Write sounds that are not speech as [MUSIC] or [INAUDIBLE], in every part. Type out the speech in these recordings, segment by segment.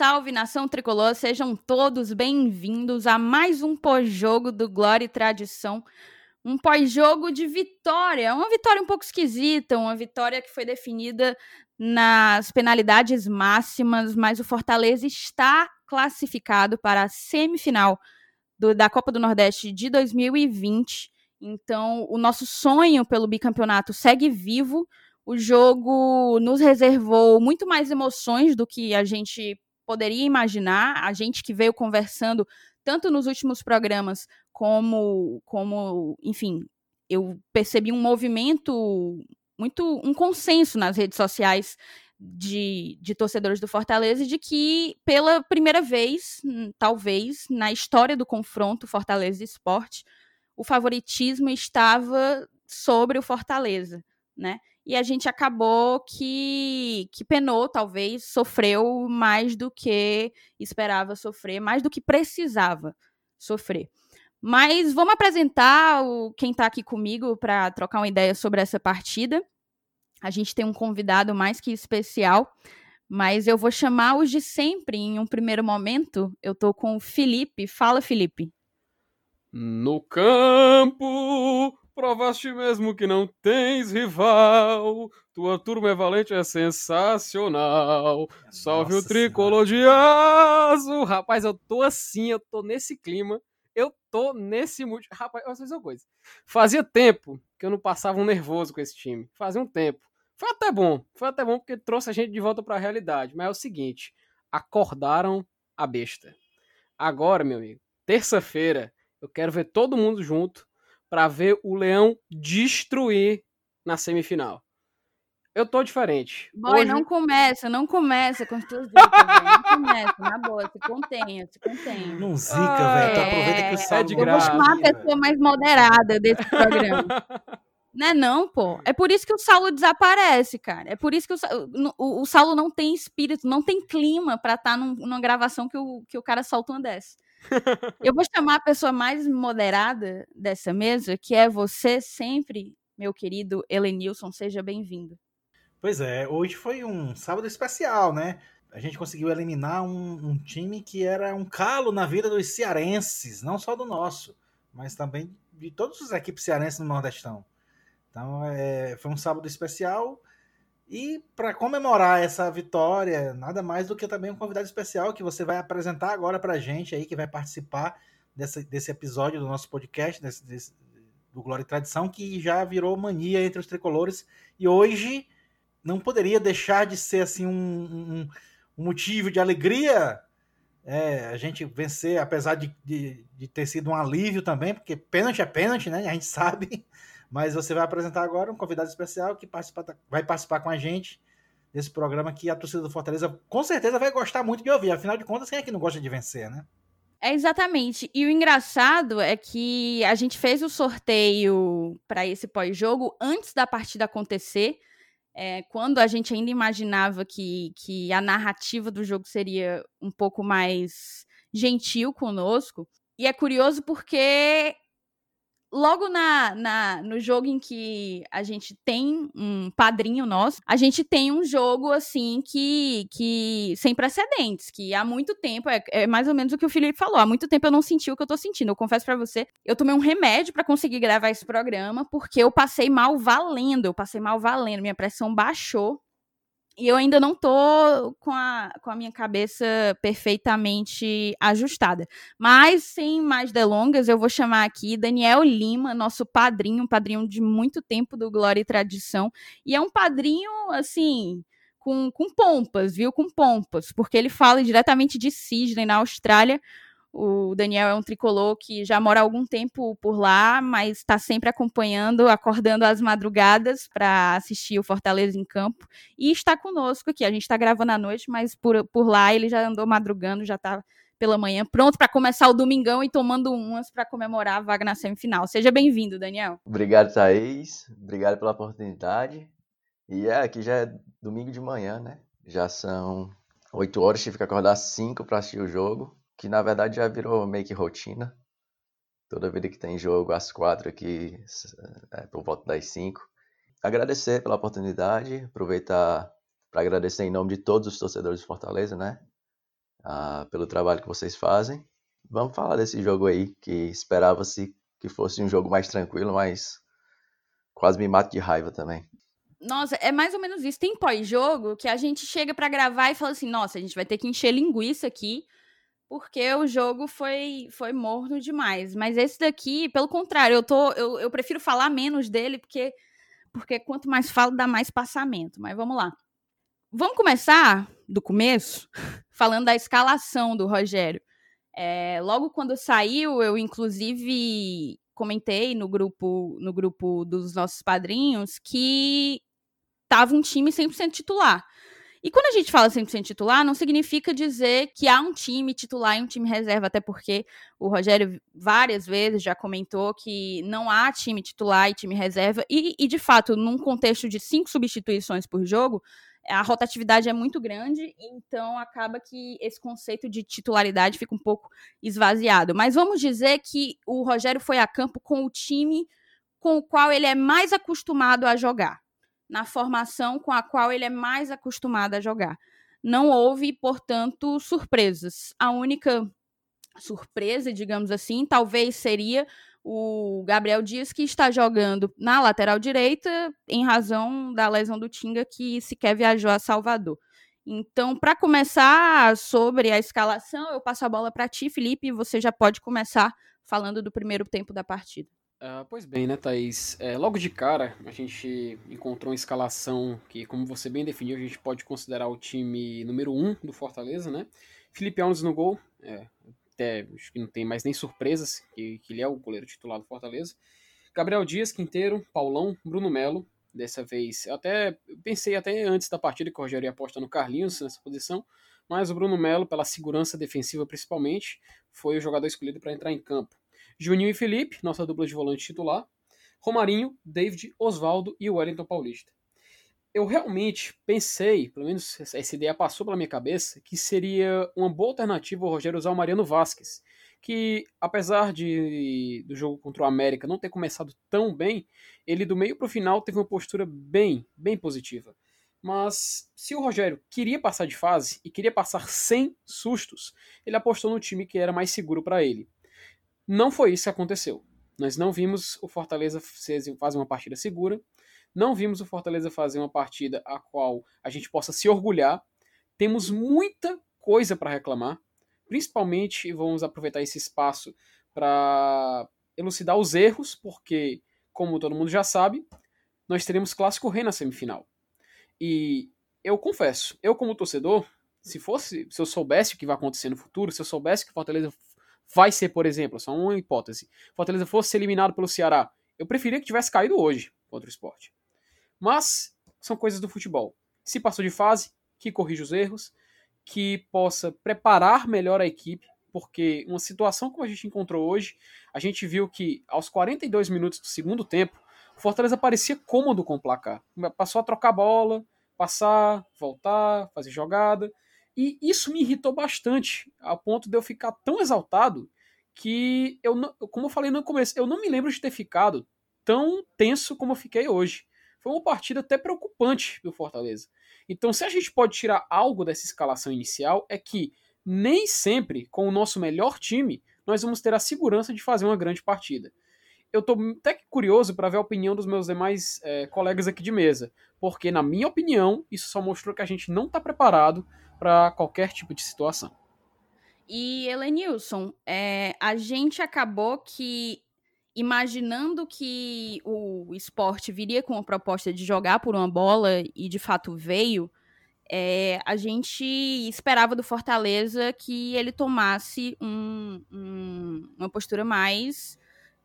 salve nação tricolor, sejam todos bem-vindos a mais um pós-jogo do Glória e Tradição. Um pós-jogo de vitória, uma vitória um pouco esquisita, uma vitória que foi definida nas penalidades máximas, mas o Fortaleza está classificado para a semifinal do, da Copa do Nordeste de 2020. Então, o nosso sonho pelo bicampeonato segue vivo. O jogo nos reservou muito mais emoções do que a gente poderia imaginar. A gente que veio conversando tanto nos últimos programas como, como enfim, eu percebi um movimento muito um consenso nas redes sociais de, de, torcedores do Fortaleza de que, pela primeira vez, hum, talvez, na história do confronto Fortaleza e Esporte, o favoritismo estava sobre o Fortaleza, né? E a gente acabou que, que penou, talvez, sofreu mais do que esperava sofrer, mais do que precisava sofrer. Mas vamos apresentar o, quem está aqui comigo para trocar uma ideia sobre essa partida. A gente tem um convidado mais que especial, mas eu vou chamar os de sempre em um primeiro momento. Eu estou com o Felipe. Fala, Felipe. No campo, Provaste mesmo que não tens rival. Tua turma é valente, é sensacional. Salve Nossa o tricolor de azul. Rapaz, eu tô assim, eu tô nesse clima. Eu tô nesse mood. Rapaz, eu vou fazer uma coisa. Fazia tempo que eu não passava um nervoso com esse time. Fazia um tempo. Foi até bom. Foi até bom porque trouxe a gente de volta para a realidade. Mas é o seguinte: acordaram a besta. Agora, meu amigo, terça-feira, eu quero ver todo mundo junto para ver o Leão destruir na semifinal. Eu tô diferente. Boy, Hoje... não começa, não começa com as tuas dicas, velho. Não começa, na boa, se contenha, se contenha. Não zica, ah, velho. Tu aproveita que o sal é de graça. Eu vou chamar a pessoa mais moderada desse programa. [LAUGHS] Não é não, pô. É por isso que o Saulo desaparece, cara. É por isso que o, o, o Saulo não tem espírito, não tem clima para estar tá num, numa gravação que o, que o cara solta uma dessa. Eu vou chamar a pessoa mais moderada dessa mesa, que é você sempre, meu querido Elenilson. Seja bem-vindo. Pois é, hoje foi um sábado especial, né? A gente conseguiu eliminar um, um, time que era um calo na vida dos cearenses, não só do nosso, mas também de todas as equipes cearenses no Nordestão. Então, é, foi um sábado especial e para comemorar essa vitória, nada mais do que também um convidado especial que você vai apresentar agora para a gente aí, que vai participar desse, desse episódio do nosso podcast, desse, desse, do Glória e Tradição, que já virou mania entre os tricolores. E hoje não poderia deixar de ser assim um, um, um motivo de alegria é, a gente vencer, apesar de, de, de, ter sido um alívio também, porque pênalti é pênalti, né? A gente sabe. Mas você vai apresentar agora um convidado especial que participa, vai participar com a gente desse programa que a torcida do Fortaleza com certeza vai gostar muito de ouvir. Afinal de contas, quem é que não gosta de vencer, né? É exatamente. E o engraçado é que a gente fez o sorteio para esse pós-jogo antes da partida acontecer, é, quando a gente ainda imaginava que, que a narrativa do jogo seria um pouco mais gentil conosco. E é curioso porque logo na, na, no jogo em que a gente tem um padrinho nosso, a gente tem um jogo assim que, que sem precedentes, que há muito tempo, é, é mais ou menos o que o Felipe falou, há muito tempo eu não senti o que eu tô sentindo. Eu confesso para você, eu tomei um remédio para conseguir gravar esse programa, porque eu passei mal valendo, eu passei mal valendo, minha pressão baixou e eu ainda não tô com a, com a minha cabeça perfeitamente ajustada. Mas, sem mais delongas, eu vou chamar aqui Daniel Lima, nosso padrinho, um padrinho de muito tempo do Glória e Tradição. E é um padrinho, assim, com, com pompas, viu? Com pompas, porque ele fala diretamente de Sydney, na Austrália, o Daniel é um tricolor que já mora há algum tempo por lá, mas está sempre acompanhando, acordando às madrugadas para assistir o Fortaleza em campo. E está conosco aqui. A gente está gravando à noite, mas por, por lá ele já andou madrugando, já está pela manhã, pronto para começar o domingão e tomando umas para comemorar a vaga na semifinal. Seja bem-vindo, Daniel. Obrigado, Thaís. Obrigado pela oportunidade. E é, aqui já é domingo de manhã, né? Já são 8 horas, tive que acordar às 5 para assistir o jogo que na verdade já virou meio que rotina. Toda vida que tem jogo, às quatro aqui, é, por volta das cinco. Agradecer pela oportunidade, aproveitar para agradecer em nome de todos os torcedores de Fortaleza, né? ah, pelo trabalho que vocês fazem. Vamos falar desse jogo aí, que esperava-se que fosse um jogo mais tranquilo, mas quase me mato de raiva também. Nossa, é mais ou menos isso. Tem pós-jogo que a gente chega para gravar e fala assim: nossa, a gente vai ter que encher linguiça aqui, porque o jogo foi, foi morno demais. Mas esse daqui, pelo contrário, eu, tô, eu, eu prefiro falar menos dele, porque, porque quanto mais falo, dá mais passamento. Mas vamos lá. Vamos começar do começo, [LAUGHS] falando da escalação do Rogério. É, logo quando saiu, eu inclusive comentei no grupo no grupo dos nossos padrinhos que tava um time 100% titular. E quando a gente fala 100% titular, não significa dizer que há um time titular e um time reserva, até porque o Rogério várias vezes já comentou que não há time titular e time reserva, e, e de fato, num contexto de cinco substituições por jogo, a rotatividade é muito grande, então acaba que esse conceito de titularidade fica um pouco esvaziado. Mas vamos dizer que o Rogério foi a campo com o time com o qual ele é mais acostumado a jogar, na formação com a qual ele é mais acostumado a jogar. Não houve, portanto, surpresas. A única surpresa, digamos assim, talvez seria o Gabriel Dias, que está jogando na lateral direita, em razão da lesão do Tinga, que sequer viajou a Salvador. Então, para começar sobre a escalação, eu passo a bola para ti, Felipe, e você já pode começar falando do primeiro tempo da partida. Uh, pois bem, né, Thaís? É, logo de cara, a gente encontrou uma escalação que, como você bem definiu, a gente pode considerar o time número um do Fortaleza, né? Felipe Alves no gol, é, até acho que não tem mais nem surpresas, que, que ele é o goleiro titular do Fortaleza. Gabriel Dias, Quinteiro, Paulão, Bruno Melo, dessa vez. Eu até pensei até antes da partida que o Rogério ia apostar no Carlinhos nessa posição, mas o Bruno Melo, pela segurança defensiva principalmente, foi o jogador escolhido para entrar em campo. Juninho e Felipe, nossa dupla de volante titular. Romarinho, David, Oswaldo e Wellington Paulista eu realmente pensei, pelo menos essa ideia passou pela minha cabeça, que seria uma boa alternativa o Rogério usar o Mariano Vasquez, que apesar de do jogo contra o América não ter começado tão bem, ele do meio para o final teve uma postura bem, bem positiva. Mas se o Rogério queria passar de fase e queria passar sem sustos, ele apostou no time que era mais seguro para ele. Não foi isso que aconteceu. Nós não vimos o Fortaleza fazer uma partida segura. Não vimos o Fortaleza fazer uma partida a qual a gente possa se orgulhar. Temos muita coisa para reclamar, principalmente vamos aproveitar esse espaço para elucidar os erros, porque, como todo mundo já sabe, nós teremos Clássico Rei na semifinal. E eu confesso, eu como torcedor, se fosse, se eu soubesse o que vai acontecer no futuro, se eu soubesse que Fortaleza vai ser, por exemplo, só uma hipótese, Fortaleza fosse eliminado pelo Ceará, eu preferia que tivesse caído hoje contra o esporte. Mas são coisas do futebol. Se passou de fase, que corrija os erros, que possa preparar melhor a equipe, porque uma situação como a gente encontrou hoje, a gente viu que aos 42 minutos do segundo tempo, o Fortaleza parecia cômodo com o placar. Passou a trocar bola, passar, voltar, fazer jogada. E isso me irritou bastante, a ponto de eu ficar tão exaltado que eu, como eu falei no começo, eu não me lembro de ter ficado tão tenso como eu fiquei hoje foi uma partida até preocupante do Fortaleza. Então, se a gente pode tirar algo dessa escalação inicial, é que nem sempre, com o nosso melhor time, nós vamos ter a segurança de fazer uma grande partida. Eu estou até curioso para ver a opinião dos meus demais é, colegas aqui de mesa, porque, na minha opinião, isso só mostrou que a gente não está preparado para qualquer tipo de situação. E, Helenilson, é, a gente acabou que imaginando que o esporte viria com a proposta de jogar por uma bola, e de fato veio, é, a gente esperava do Fortaleza que ele tomasse um, um, uma postura mais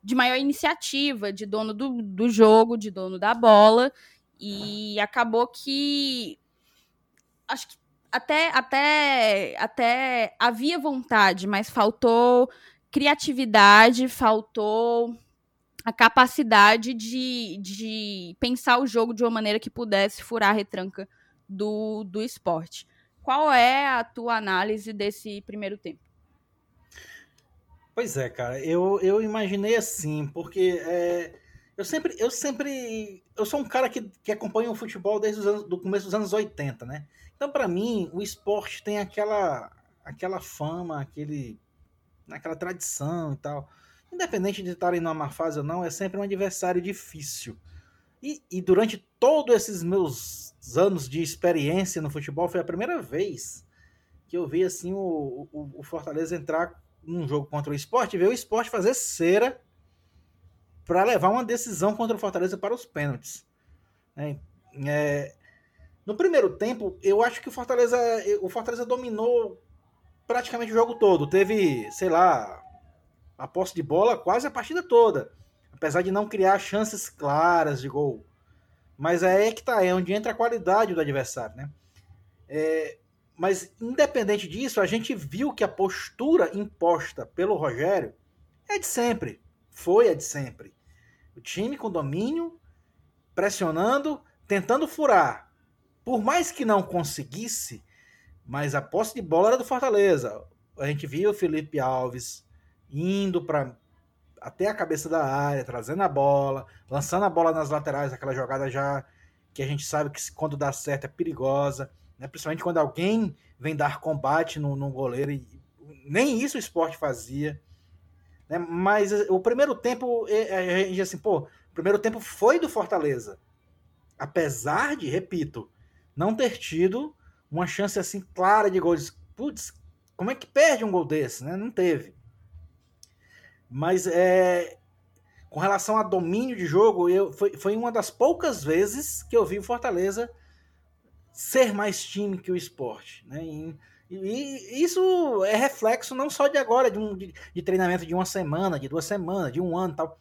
de maior iniciativa, de dono do, do jogo, de dono da bola, e acabou que acho que até, até, até havia vontade, mas faltou criatividade, faltou a capacidade de, de pensar o jogo de uma maneira que pudesse furar a retranca do, do esporte. Qual é a tua análise desse primeiro tempo? Pois é, cara, eu, eu imaginei assim, porque é, eu sempre, eu sempre, eu sou um cara que, que acompanha o futebol desde anos, do começo dos anos 80, né? Então, para mim, o esporte tem aquela aquela fama, aquele, aquela tradição e tal. Independente de estarem numa fase ou não, é sempre um adversário difícil. E, e durante todos esses meus anos de experiência no futebol, foi a primeira vez que eu vi assim o, o, o Fortaleza entrar num jogo contra o esporte e ver o esporte fazer cera para levar uma decisão contra o Fortaleza para os pênaltis. É, é, no primeiro tempo, eu acho que o Fortaleza, o Fortaleza dominou praticamente o jogo todo. Teve, sei lá, a posse de bola quase a partida toda. Apesar de não criar chances claras de gol. Mas é que tá, é onde entra a qualidade do adversário, né? É, mas independente disso, a gente viu que a postura imposta pelo Rogério é de sempre. Foi a de sempre. O time com domínio, pressionando, tentando furar. Por mais que não conseguisse, mas a posse de bola era do Fortaleza. A gente viu o Felipe Alves indo para até a cabeça da área, trazendo a bola, lançando a bola nas laterais, aquela jogada já que a gente sabe que quando dá certo é perigosa, né? principalmente quando alguém vem dar combate no, no goleiro, e nem isso o esporte fazia. Né? Mas o primeiro tempo, eh, a gente assim, pô, o primeiro tempo foi do Fortaleza. Apesar de, repito, não ter tido uma chance assim clara de gol. Putz, como é que perde um gol desse? Né? Não teve. Mas é, com relação a domínio de jogo, eu, foi, foi uma das poucas vezes que eu vi o Fortaleza ser mais time que o esporte. Né? E, e, isso é reflexo não só de agora, de, um, de, de, treinamento de uma semana, de duas semanas, de um ano tal.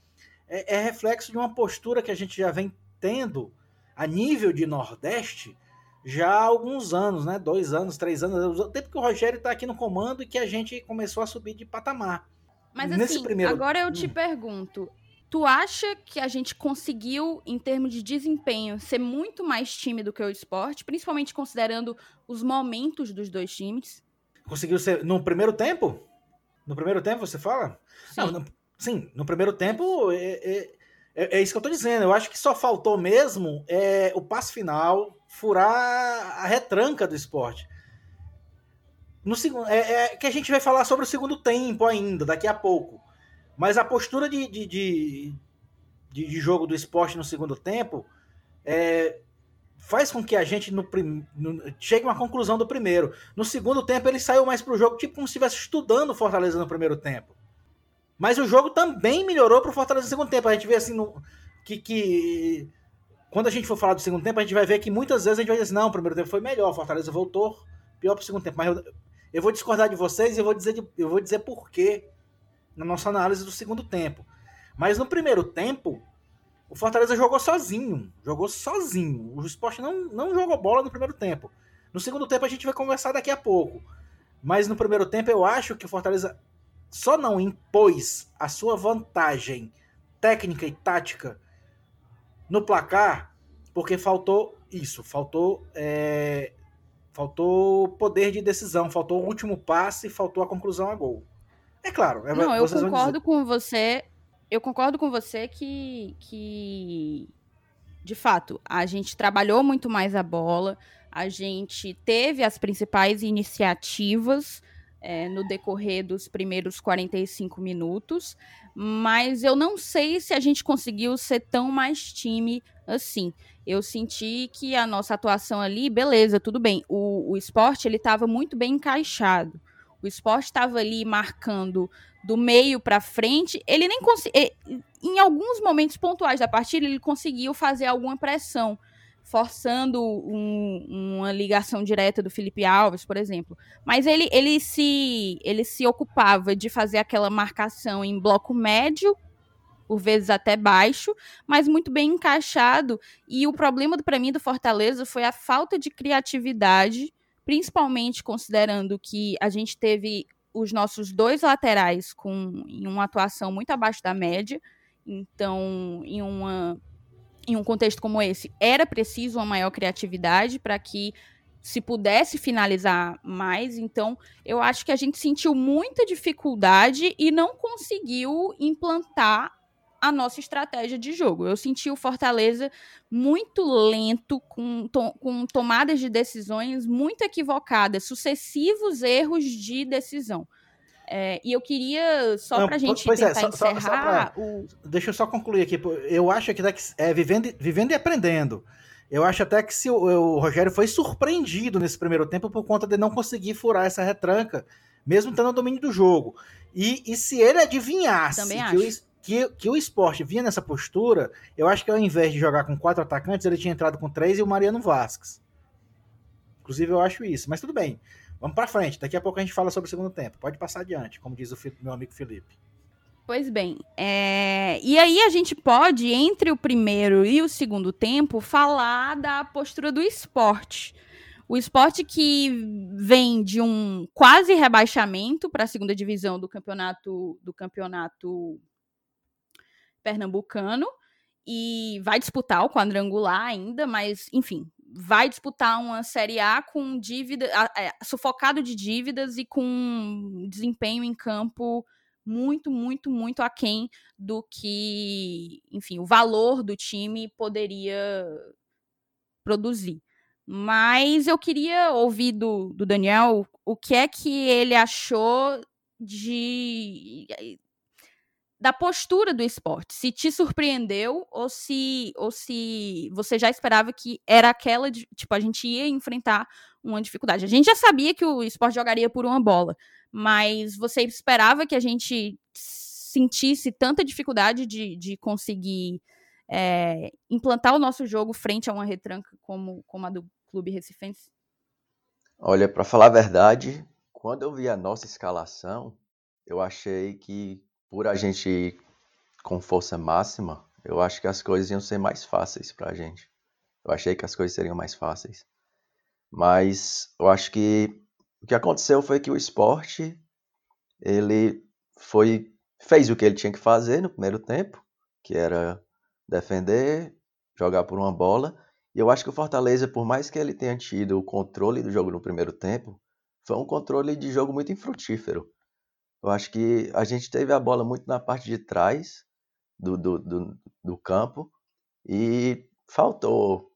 É, é, reflexo de uma postura que a gente já vem tendo a nível de Nordeste já há alguns anos, né? Dois anos, três anos, o tempo que o Rogério está aqui no comando e que a gente começou a subir de patamar. Mas Nesse assim, primeiro... agora eu te hum. pergunto, tu acha que a gente conseguiu, em termos de desempenho, ser muito mais time do que o esporte, principalmente considerando os momentos dos dois times? Conseguiu ser no primeiro tempo? No primeiro tempo, você fala? Sim, Não, no, sim, no primeiro tempo é, é, é, é, isso que eu tô dizendo. Eu acho que só faltou mesmo é, o passe final, furar a retranca do esporte. No segundo, é, é, que a gente vai falar sobre o segundo tempo ainda, daqui a pouco. Mas a postura de, de, de, de jogo do esporte no segundo tempo é, faz com que a gente no, no, chegue a uma conclusão do primeiro. No segundo tempo ele saiu mais pro jogo, tipo como se estivesse estudando o Fortaleza no primeiro tempo. Mas o jogo também melhorou pro Fortaleza no segundo tempo. A gente vê assim no, que, que quando a gente for falar do segundo tempo, a gente vai ver que muitas vezes a gente vai dizer assim, não, o primeiro tempo foi melhor, o Fortaleza voltou pior pro segundo tempo. Mas eu, eu vou discordar de vocês e eu vou dizer, de, eu vou dizer por quê na nossa análise do segundo tempo. Mas no primeiro tempo, o Fortaleza jogou sozinho. Jogou sozinho. O esporte não, não jogou bola no primeiro tempo. No segundo tempo a gente vai conversar daqui a pouco. Mas no primeiro tempo eu acho que o Fortaleza só não impôs a sua vantagem técnica e tática no placar porque faltou isso, faltou é, Faltou poder de decisão, faltou o último passe, faltou a conclusão a gol. É claro. É, Não, eu concordo com você. Eu concordo com você que, que, de fato, a gente trabalhou muito mais a bola, a gente teve as principais iniciativas é, no decorrer dos primeiros 45 minutos, mas eu não sei se a gente conseguiu ser tão mais time assim eu senti que a nossa atuação ali, beleza, tudo bem. O, o esporte ele estava muito bem encaixado. O esporte estava ali marcando do meio para frente. Ele nem conseguiu. Em alguns momentos pontuais da partida, ele conseguiu fazer alguma pressão, forçando um, uma ligação direta do Felipe Alves, por exemplo. Mas ele, ele, se, ele se ocupava de fazer aquela marcação em bloco médio por vezes até baixo, mas muito bem encaixado. E o problema para mim do Fortaleza foi a falta de criatividade, principalmente considerando que a gente teve os nossos dois laterais com em uma atuação muito abaixo da média. Então, em uma em um contexto como esse, era preciso uma maior criatividade para que se pudesse finalizar mais. Então, eu acho que a gente sentiu muita dificuldade e não conseguiu implantar a nossa estratégia de jogo. Eu senti o Fortaleza muito lento, com, to, com tomadas de decisões muito equivocadas, sucessivos erros de decisão. É, e eu queria, só para a gente pois tentar é, só, encerrar... Só, só pra, o... Deixa eu só concluir aqui. Eu acho que é vivendo, vivendo e aprendendo. Eu acho até que se o, o, Rogério foi surpreendido nesse primeiro tempo por conta de não conseguir furar essa retranca, mesmo tendo o domínio do jogo. E, e se ele adivinhasse que o, que, que o esporte vinha nessa postura, eu acho que ao invés de jogar com quatro atacantes, ele tinha entrado com três e o Mariano Vasquez. Inclusive, eu acho isso. Mas tudo bem. Vamos para frente. Daqui a pouco a gente fala sobre o segundo tempo. Pode passar adiante, como diz o meu amigo Felipe. Pois bem, é... e aí a gente pode, entre o primeiro e o segundo tempo, falar da postura do esporte. O esporte que vem de um quase rebaixamento para a segunda divisão do campeonato do campeonato pernambucano e vai disputar o quadrangular ainda, mas enfim, vai disputar uma Série A com dívida, é, sufocado de dívidas e com desempenho em campo muito, muito, muito aquém do que, enfim, o valor do time poderia produzir. Mas eu queria ouvir do, do Daniel o que é que ele achou de da postura do esporte, se te surpreendeu ou se ou se você já esperava que era aquela de, tipo a gente ia enfrentar uma dificuldade. A gente já sabia que o esporte jogaria por uma bola, mas você esperava que a gente sentisse tanta dificuldade de, de conseguir é, implantar o nosso jogo frente a uma retranca como, como a do Clube Recifense? Olha, para falar a verdade, quando eu vi a nossa escalação, eu achei que por a gente ir com força máxima, eu acho que as coisas iam ser mais fáceis para a gente. Eu achei que as coisas seriam mais fáceis. Mas eu acho que o que aconteceu foi que o esporte ele foi fez o que ele tinha que fazer no primeiro tempo, que era defender, jogar por uma bola. E eu acho que o Fortaleza, por mais que ele tenha tido o controle do jogo no primeiro tempo, foi um controle de jogo muito infrutífero. Eu acho que a gente teve a bola muito na parte de trás do, do, do, do campo e faltou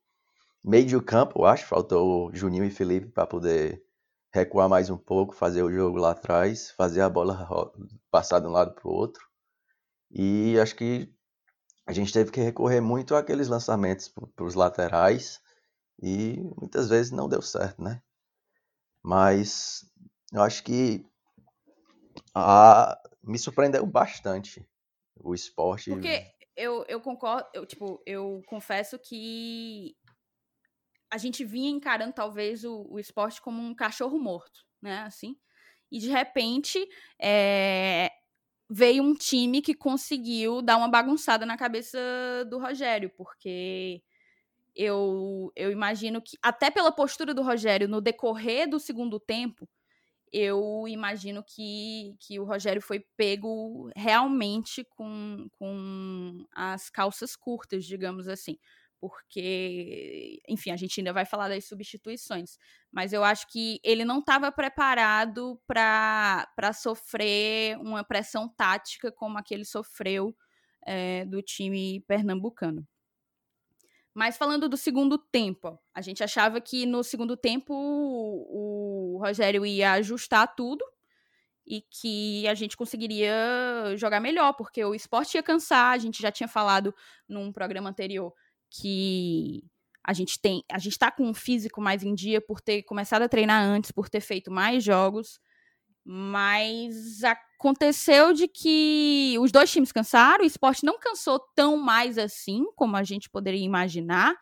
meio de campo, eu acho, faltou Juninho e Felipe para poder recuar mais um pouco, fazer o jogo lá atrás, fazer a bola passar de um lado para o outro. E acho que a gente teve que recorrer muito àqueles lançamentos para os laterais e muitas vezes não deu certo, né? Mas eu acho que ah, me surpreendeu bastante o esporte. Porque eu, eu concordo, eu, tipo, eu confesso que a gente vinha encarando talvez o, o esporte como um cachorro morto, né? Assim. E de repente é, veio um time que conseguiu dar uma bagunçada na cabeça do Rogério, porque eu, eu imagino que, até pela postura do Rogério no decorrer do segundo tempo, eu imagino que, que o Rogério foi pego realmente com, com as calças curtas, digamos assim. Porque, enfim, a gente ainda vai falar das substituições, mas eu acho que ele não estava preparado para sofrer uma pressão tática como a que ele sofreu é, do time pernambucano. Mas falando do segundo tempo, a gente achava que no segundo tempo o, o Rogério ia ajustar tudo e que a gente conseguiria jogar melhor, porque o esporte ia cansar, a gente já tinha falado num programa anterior que a gente tem, a gente tá com um físico mais em dia por ter começado a treinar antes, por ter feito mais jogos, mas aconteceu de que os dois times cansaram, o esporte não cansou tão mais assim como a gente poderia imaginar.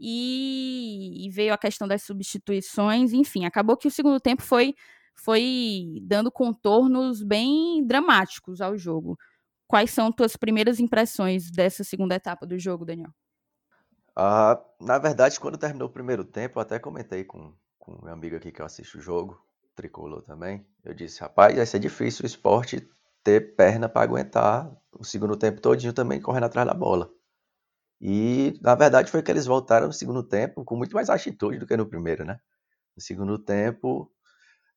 E, e veio a questão das substituições, enfim, acabou que o segundo tempo foi, foi dando contornos bem dramáticos ao jogo. Quais são tuas primeiras impressões dessa segunda etapa do jogo, Daniel? Ah, na verdade, quando terminou o primeiro tempo, eu até comentei com, com meu amigo aqui que eu assisto o jogo tricolor também, eu disse, rapaz, vai ser difícil o esporte ter perna para aguentar o segundo tempo todinho também correndo atrás da bola. E na verdade foi que eles voltaram no segundo tempo com muito mais atitude do que no primeiro, né? No segundo tempo,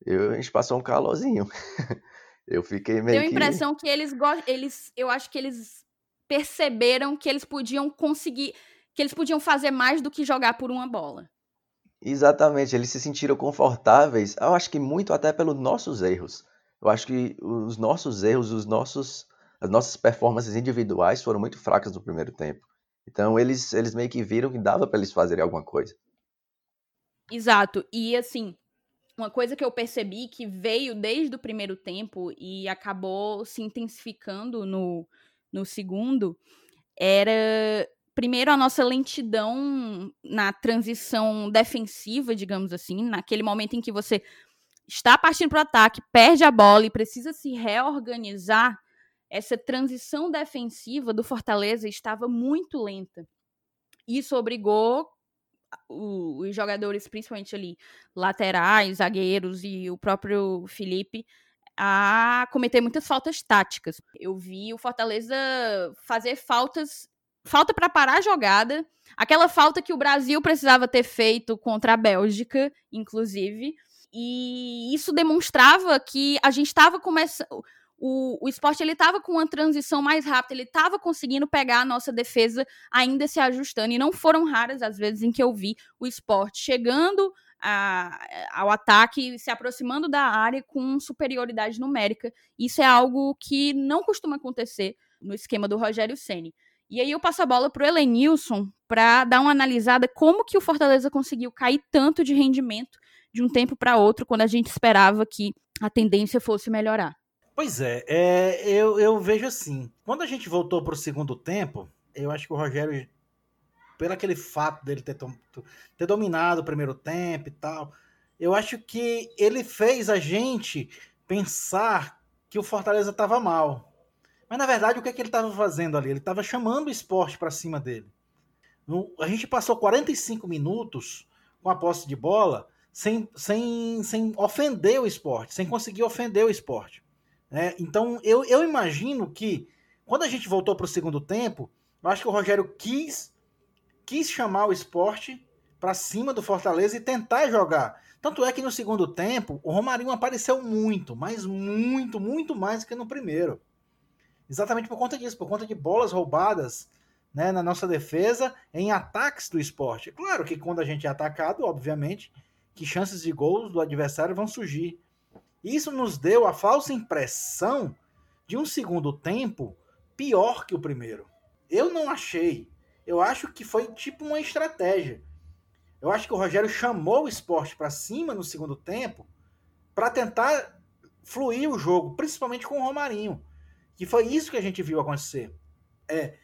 eu, a gente passou um calorzinho. [LAUGHS] eu fiquei meio Deu a impressão que, que eles eles, eu acho que eles perceberam que eles podiam conseguir, que eles podiam fazer mais do que jogar por uma bola. Exatamente, eles se sentiram confortáveis, eu acho que muito até pelos nossos erros. Eu acho que os nossos erros, os nossos, as nossas performances individuais foram muito fracas no primeiro tempo. Então eles, eles meio que viram que dava para eles fazerem alguma coisa. Exato. E assim, uma coisa que eu percebi que veio desde o primeiro tempo e acabou se intensificando no, no segundo era primeiro a nossa lentidão na transição defensiva, digamos assim, naquele momento em que você está partindo para o ataque, perde a bola e precisa se reorganizar, essa transição defensiva do Fortaleza estava muito lenta. Isso obrigou os jogadores, principalmente ali, laterais, zagueiros e o próprio Felipe, a cometer muitas faltas táticas. Eu vi o Fortaleza fazer faltas, falta para parar a jogada, aquela falta que o Brasil precisava ter feito contra a Bélgica, inclusive, e isso demonstrava que a gente estava começando o, o esporte ele estava com uma transição mais rápida, ele estava conseguindo pegar a nossa defesa ainda se ajustando. E não foram raras as vezes em que eu vi o esporte chegando a, ao ataque, se aproximando da área com superioridade numérica. Isso é algo que não costuma acontecer no esquema do Rogério Ceni. E aí eu passo a bola para o Elenilson para dar uma analisada como que o Fortaleza conseguiu cair tanto de rendimento de um tempo para outro, quando a gente esperava que a tendência fosse melhorar. Pois é, é eu, eu vejo assim. Quando a gente voltou para o segundo tempo, eu acho que o Rogério, pelo aquele fato dele ter, ter dominado o primeiro tempo e tal, eu acho que ele fez a gente pensar que o Fortaleza estava mal. Mas na verdade, o que, é que ele estava fazendo ali? Ele estava chamando o esporte para cima dele. A gente passou 45 minutos com a posse de bola sem, sem, sem ofender o esporte, sem conseguir ofender o esporte. Né? Então, eu, eu imagino que quando a gente voltou para o segundo tempo, eu acho que o Rogério quis, quis chamar o esporte para cima do Fortaleza e tentar jogar. Tanto é que no segundo tempo, o Romarinho apareceu muito, mas muito, muito mais do que no primeiro. Exatamente por conta disso, por conta de bolas roubadas né, na nossa defesa em ataques do esporte. Claro que quando a gente é atacado, obviamente, que chances de gols do adversário vão surgir. Isso nos deu a falsa impressão de um segundo tempo pior que o primeiro. Eu não achei. Eu acho que foi tipo uma estratégia. Eu acho que o Rogério chamou o esporte para cima no segundo tempo para tentar fluir o jogo, principalmente com o Romarinho. Que foi isso que a gente viu acontecer. É.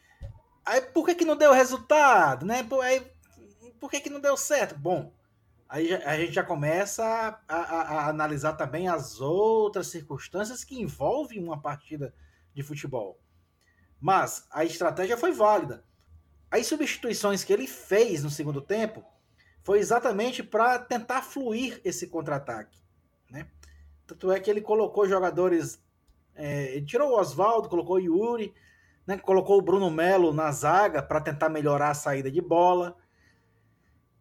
Aí por que, que não deu resultado? Né? Por, aí, por que, que não deu certo? Bom, aí a gente já começa a, a, a, analisar também as outras circunstâncias que envolvem uma partida de futebol. Mas a estratégia foi válida. As substituições que ele fez no segundo tempo foi exatamente para tentar fluir esse contra-ataque. Né? Tanto é que ele colocou jogadores. É, ele tirou o Oswaldo, colocou o Yuri, né? colocou o Bruno Melo na zaga para tentar melhorar a saída de bola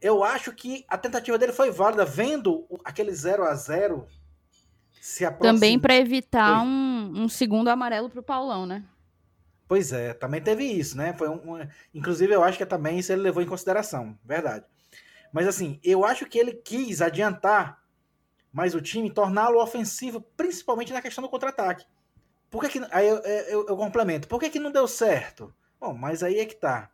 eu acho que a tentativa dele foi válida, vendo aquele 0 a 0 se aproximar. Também para evitar um, um, segundo amarelo para o Paulão, né? Pois é, também teve isso, né? Foi um, um, inclusive, eu acho que também isso ele levou em consideração, verdade. Mas assim, eu acho que ele quis adiantar mais o time, torná-lo ofensivo, principalmente na questão do contra-ataque. Por que, que aí eu, eu, eu, complemento? Por que, que não deu certo? Bom, mas aí é que tá.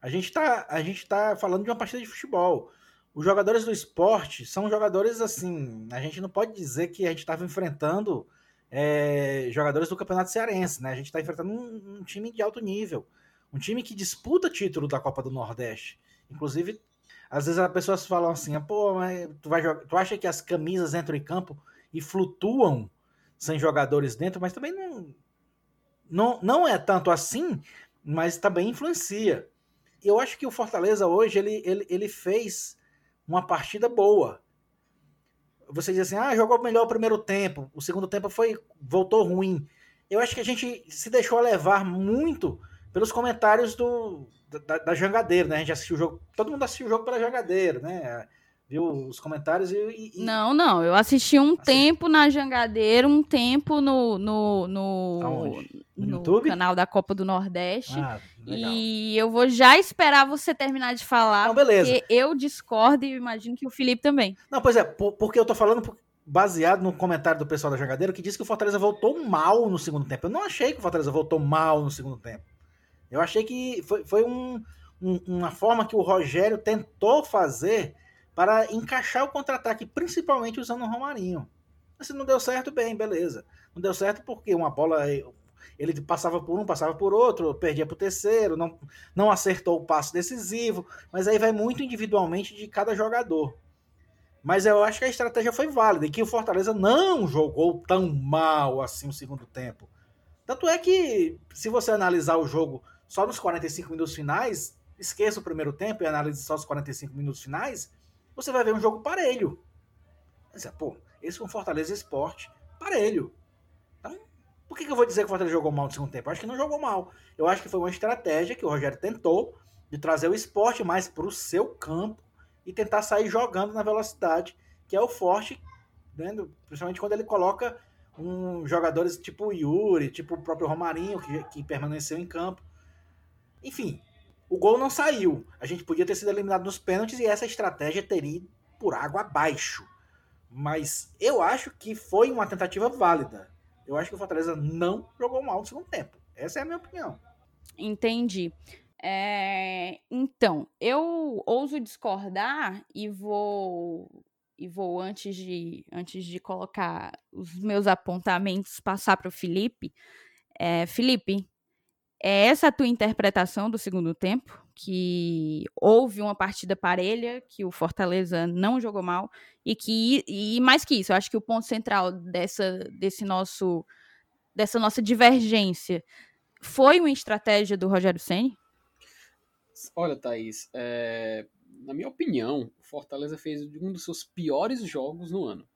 A gente está a gente tá falando de uma partida de futebol. Os jogadores do esporte são jogadores assim. A gente não pode dizer que a gente estava enfrentando é, jogadores do Campeonato Cearense, né? A gente está enfrentando um, um, time de alto nível, um time que disputa título da Copa do Nordeste. Inclusive, às vezes as pessoas falam assim: pô, mas tu, vai tu acha que as camisas entram em campo e flutuam sem jogadores dentro? Mas também não, não, não é tanto assim, mas também influencia eu acho que o Fortaleza hoje ele, ele, ele fez uma partida boa. Você diz assim, ah, jogou melhor o primeiro tempo, o segundo tempo foi voltou ruim. Eu acho que a gente se deixou levar muito pelos comentários do da, da Jangadeiro, né? A gente assistiu o jogo, todo mundo assistiu o jogo pela Jangadeiro, né? Viu os comentários e. e... Não, não. Eu assisti um tempo na Jangadeira, um tempo no. no, no, no, no canal da Copa do Nordeste. Ah, legal. E eu vou já esperar você terminar de falar. Não, beleza. Porque eu discordo e imagino que o Felipe também. Não, pois é, por, porque eu tô falando baseado no comentário do pessoal da Jangadeira que disse que o Fortaleza voltou mal no segundo tempo. Eu não achei que o Fortaleza voltou mal no segundo tempo. Eu achei que foi, foi um, um, uma forma que o Rogério tentou fazer para encaixar o contra-ataque, principalmente usando o Romarinho. Se não deu certo, bem, beleza. Não deu certo porque uma bola ele passava por um, passava por outro, perdia para o terceiro, não, não acertou o passo decisivo, mas aí vai muito individualmente de cada jogador. Mas eu acho que a estratégia foi válida e que o Fortaleza não jogou tão mal assim no segundo tempo. Tanto é que, se você analisar o jogo só nos 45 minutos finais, esqueça o primeiro tempo e analise só os 45 minutos finais, você vai ver um jogo parelho. Pô, esse foi um Fortaleza Esporte parelho. Então, por que, que eu vou dizer que o Fortaleza jogou mal no segundo tempo? Eu acho que não jogou mal. Eu acho que foi uma estratégia que o Rogério tentou de trazer o esporte mais para o seu campo e tentar sair jogando na velocidade, que é o forte, né, principalmente quando ele coloca um jogadores tipo o Yuri, tipo o próprio Romarinho, que, que permaneceu em campo. Enfim, o gol não saiu. A gente podia ter sido eliminado nos pênaltis e essa estratégia teria ido por água abaixo. Mas eu acho que foi uma tentativa válida. Eu acho que o Fortaleza não jogou mal no segundo tempo. Essa é a minha opinião. Entendi. É, então, eu ouso discordar e vou e vou antes de antes de colocar os meus apontamentos passar para o Felipe. É, Felipe, é essa a tua interpretação do segundo tempo? Que houve uma partida parelha, que o Fortaleza não jogou mal, e que, e mais que isso, eu acho que o ponto central dessa, desse nosso, dessa nossa divergência foi uma estratégia do Rogério Senni? Olha, Thaís, é, na minha opinião, o Fortaleza fez um dos seus piores jogos no ano.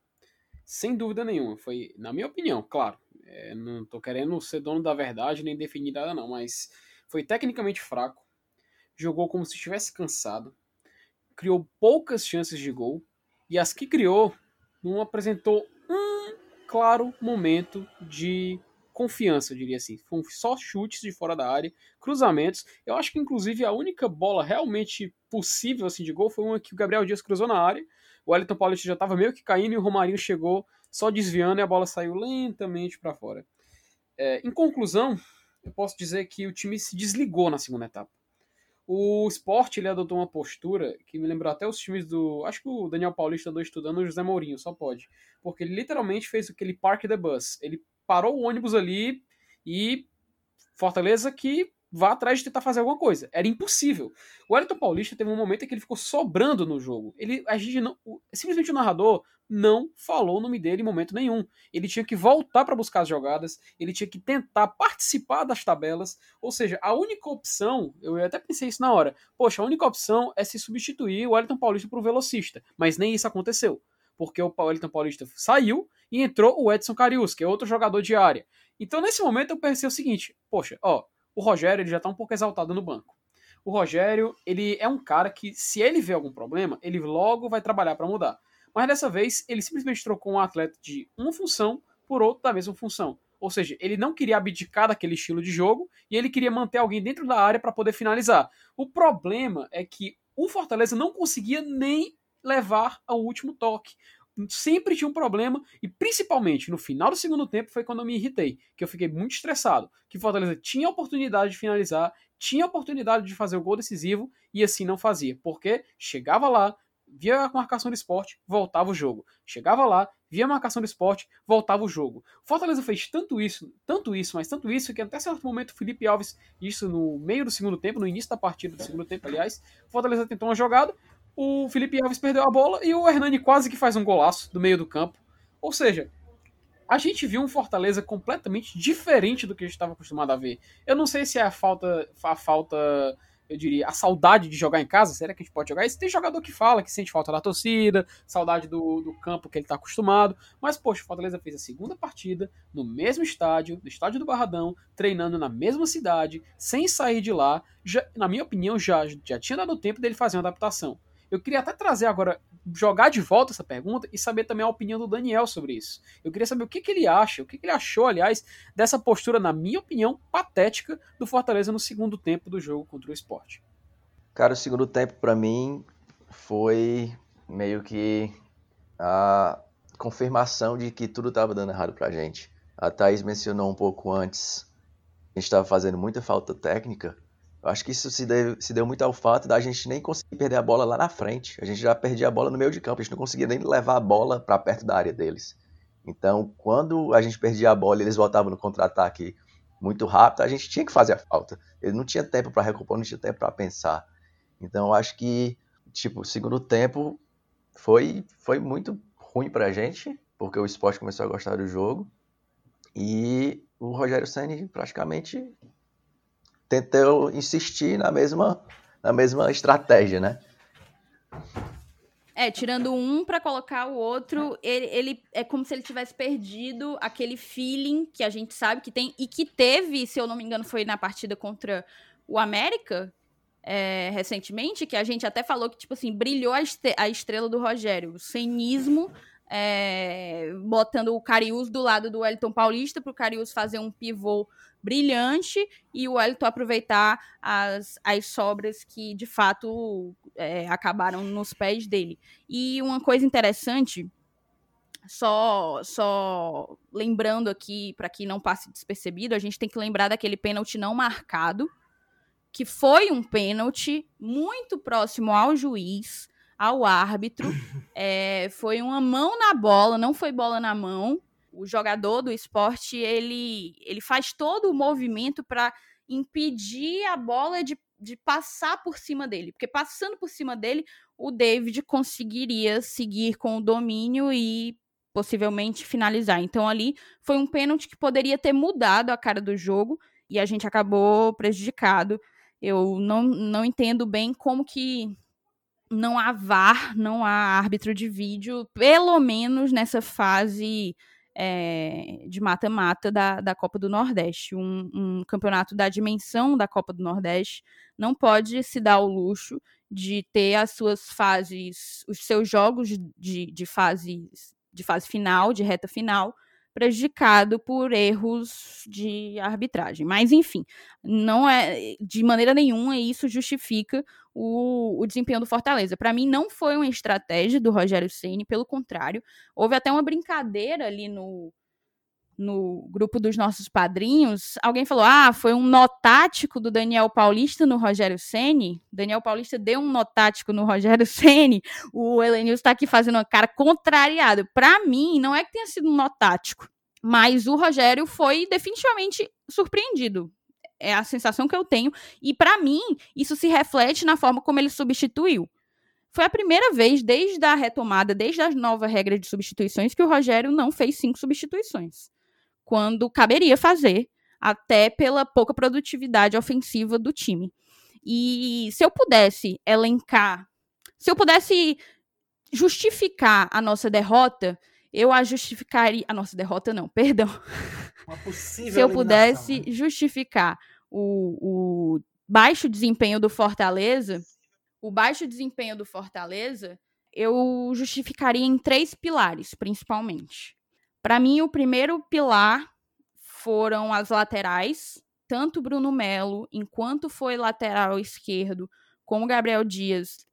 Sem dúvida nenhuma. Foi, na minha opinião, claro. É, não tô querendo ser dono da verdade nem definir nada, não, mas foi tecnicamente fraco. Jogou como se estivesse cansado. Criou poucas chances de gol. E as que criou, não apresentou um claro momento de confiança, eu diria assim. Foram só chutes de fora da área, cruzamentos. Eu acho que, inclusive, a única bola realmente possível assim, de gol foi uma que o Gabriel Dias cruzou na área. O Wellington Paulista já estava meio que caindo e o Romarinho chegou só desviando e a bola saiu lentamente para fora. É, em conclusão, eu posso dizer que o time se desligou na segunda etapa. O Sport ele adotou uma postura que me lembrou até os times do. Acho que o Daniel Paulista andou estudando o José Mourinho, só pode. Porque ele literalmente fez aquele park the bus. Ele parou o ônibus ali e Fortaleza que vá atrás de tentar fazer alguma coisa. Era impossível. O Wellington Paulista teve um momento em que ele ficou sobrando no jogo. Ele, a gente não, simplesmente o narrador não falou o nome dele em momento nenhum. Ele tinha que voltar para buscar as jogadas, ele tinha que tentar participar das tabelas. Ou seja, a única opção, eu até pensei isso na hora, poxa, a única opção é se substituir o Wellington Paulista por um velocista. Mas nem isso aconteceu. Porque o Wellington Paulista saiu e entrou o Edson Carius, que é outro jogador de área. Então, nesse momento, eu pensei o seguinte: poxa, ó, o Rogério ele já está um pouco exaltado no banco. O Rogério, ele é um cara que, se ele vê algum problema, ele logo vai trabalhar para mudar. Mas dessa vez, ele simplesmente trocou um atleta de uma função por outro da mesma função. Ou seja, ele não queria abdicar daquele estilo de jogo e ele queria manter alguém dentro da área para poder finalizar. O problema é que o Fortaleza não conseguia nem levar ao último toque sempre tinha um problema e principalmente no final do segundo tempo foi quando eu me irritei, que eu fiquei muito estressado, que o Fortaleza tinha a oportunidade de finalizar, tinha a oportunidade de fazer o gol decisivo e assim não fazia, porque chegava lá, via a marcação do esporte, voltava o jogo. Chegava lá, via a marcação do esporte, voltava o jogo. O Fortaleza fez tanto isso, tanto isso, mas tanto isso, que até certo momento o Felipe Alves, isso no meio do segundo tempo, no início da partida do segundo tempo, aliás, o Fortaleza tentou uma jogada, o Felipe Alves perdeu a bola e o Hernani quase que faz um golaço do meio do campo. Ou seja, a gente viu um Fortaleza completamente diferente do que a gente estava acostumado a ver. Eu não sei se é a falta, a falta, eu diria, a saudade de jogar em casa. Será que a gente pode jogar isso? Tem jogador que fala que sente falta da torcida, saudade do, do campo que ele está acostumado. Mas, poxa, o Fortaleza fez a segunda partida no mesmo estádio, no estádio do Barradão, treinando na mesma cidade, sem sair de lá. Já, na minha opinião, já, já tinha dado tempo dele fazer uma adaptação. Eu queria até trazer agora, jogar de volta essa pergunta e saber também a opinião do Daniel sobre isso. Eu queria saber o que, que ele acha, o que, que ele achou, aliás, dessa postura, na minha opinião, patética do Fortaleza no segundo tempo do jogo contra o esporte. Cara, o segundo tempo para mim foi meio que a confirmação de que tudo estava dando errado pra gente. A Thaís mencionou um pouco antes, a gente estava fazendo muita falta técnica. Eu acho que isso se deu, se deu muito ao fato da gente nem conseguir perder a bola lá na frente. A gente já perdia a bola no meio de campo, a gente não conseguia nem levar a bola para perto da área deles. Então, quando a gente perdia a bola e eles voltavam no contra-ataque muito rápido, a gente tinha que fazer a falta. Ele não tinha tempo para recompor, não tinha tempo para pensar. Então, eu acho que, tipo, o segundo tempo foi, foi muito ruim para a gente, porque o esporte começou a gostar do jogo. E o Rogério Senni praticamente tentou insistir na mesma, na mesma estratégia, né? É, tirando um para colocar o outro, ele, ele, é como se ele tivesse perdido aquele feeling que a gente sabe que tem e que teve, se eu não me engano, foi na partida contra o América é, recentemente, que a gente até falou que, tipo assim, brilhou a, a estrela do Rogério. O cenismo é, botando o Carius do lado do Wellington Paulista para o Carius fazer um pivô brilhante e o Wellington aproveitar as, as sobras que de fato é, acabaram nos pés dele. E uma coisa interessante, só, só lembrando aqui, para que não passe despercebido, a gente tem que lembrar daquele pênalti não marcado, que foi um pênalti muito próximo ao juiz ao árbitro. [LAUGHS] É, foi uma mão na bola, não foi bola na mão. O jogador do esporte ele, ele faz todo o movimento para impedir a bola de, de passar por cima dele, porque passando por cima dele, o David conseguiria seguir com o domínio e possivelmente finalizar. Então ali foi um pênalti que poderia ter mudado a cara do jogo e a gente acabou prejudicado. Eu não, não entendo bem como que não há VAR, não há árbitro de vídeo, pelo menos nessa fase é, de mata-mata da, da Copa do Nordeste. Um, um, campeonato da dimensão da Copa do Nordeste não pode se dar o luxo de ter as suas fases, os seus jogos de, de, fase, de fase final, de reta final, prejudicado por erros de arbitragem. Mas, enfim, não é de maneira nenhuma isso justifica o, o desempenho do Fortaleza. Para mim, não foi uma estratégia do Rogério Ceni, pelo contrário, houve até uma brincadeira ali no, no grupo dos nossos padrinhos, alguém falou: ah, foi um notático do Daniel Paulista no Rogério Ceni. Daniel Paulista deu um notático no Rogério [LAUGHS] Ceni. O Elenil está aqui fazendo uma cara contrariada. Para mim, não é que tenha sido um notático, mas o Rogério foi definitivamente surpreendido é a sensação que eu tenho. E para mim, isso se reflete na forma como ele substituiu. Foi a primeira vez desde a retomada, desde as novas regras de substituições, que o Rogério não fez cinco substituições. Quando caberia fazer, até pela pouca produtividade ofensiva do time. E se eu pudesse elencar, se eu pudesse justificar a nossa derrota, eu a justificaria. A nossa derrota, não, [LAUGHS] perdão. se eu pudesse né? justificar o, o baixo desempenho do Fortaleza, o baixo desempenho do Fortaleza, eu justificaria em três pilares, principalmente. Para mim, o primeiro pilar foram as laterais, tanto Bruno Melo, enquanto foi lateral esquerdo, como Gabriel Dias,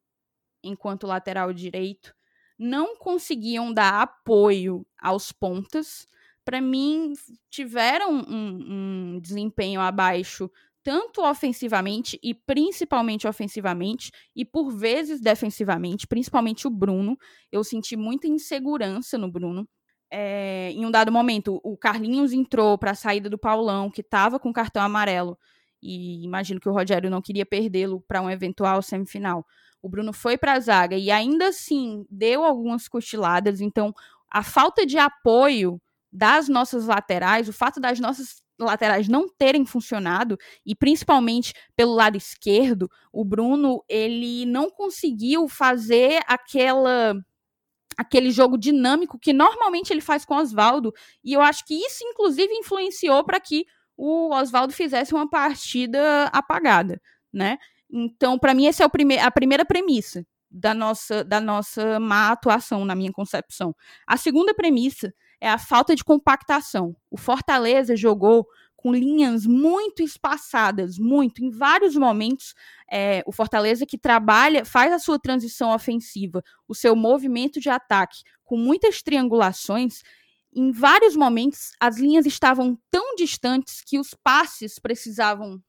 enquanto lateral direito, não conseguiam dar apoio aos pontas, para mim, tiveram um, um desempenho abaixo tanto ofensivamente e principalmente ofensivamente, e por vezes defensivamente, principalmente o Bruno. Eu senti muita insegurança no Bruno. É, em um dado momento, o Carlinhos entrou para a saída do Paulão, que estava com cartão amarelo, e imagino que o Rogério não queria perdê-lo para um eventual semifinal. O Bruno foi para a zaga e ainda assim deu algumas cochiladas, então a falta de apoio das nossas laterais, o fato das nossas laterais não terem funcionado e principalmente pelo lado esquerdo, o Bruno ele não conseguiu fazer aquela aquele jogo dinâmico que normalmente ele faz com o Oswaldo e eu acho que isso inclusive influenciou para que o Oswaldo fizesse uma partida apagada, né? Então, para mim essa é o prime a primeira premissa. da nossa, da nossa má atuação, na minha concepção. A segunda premissa é a falta de compactação. O Fortaleza jogou com linhas muito espaçadas, muito, em vários momentos, é, o Fortaleza que trabalha, faz a sua transição ofensiva, o seu movimento de ataque, com muitas triangulações, em vários momentos as linhas estavam tão distantes que os passes precisavam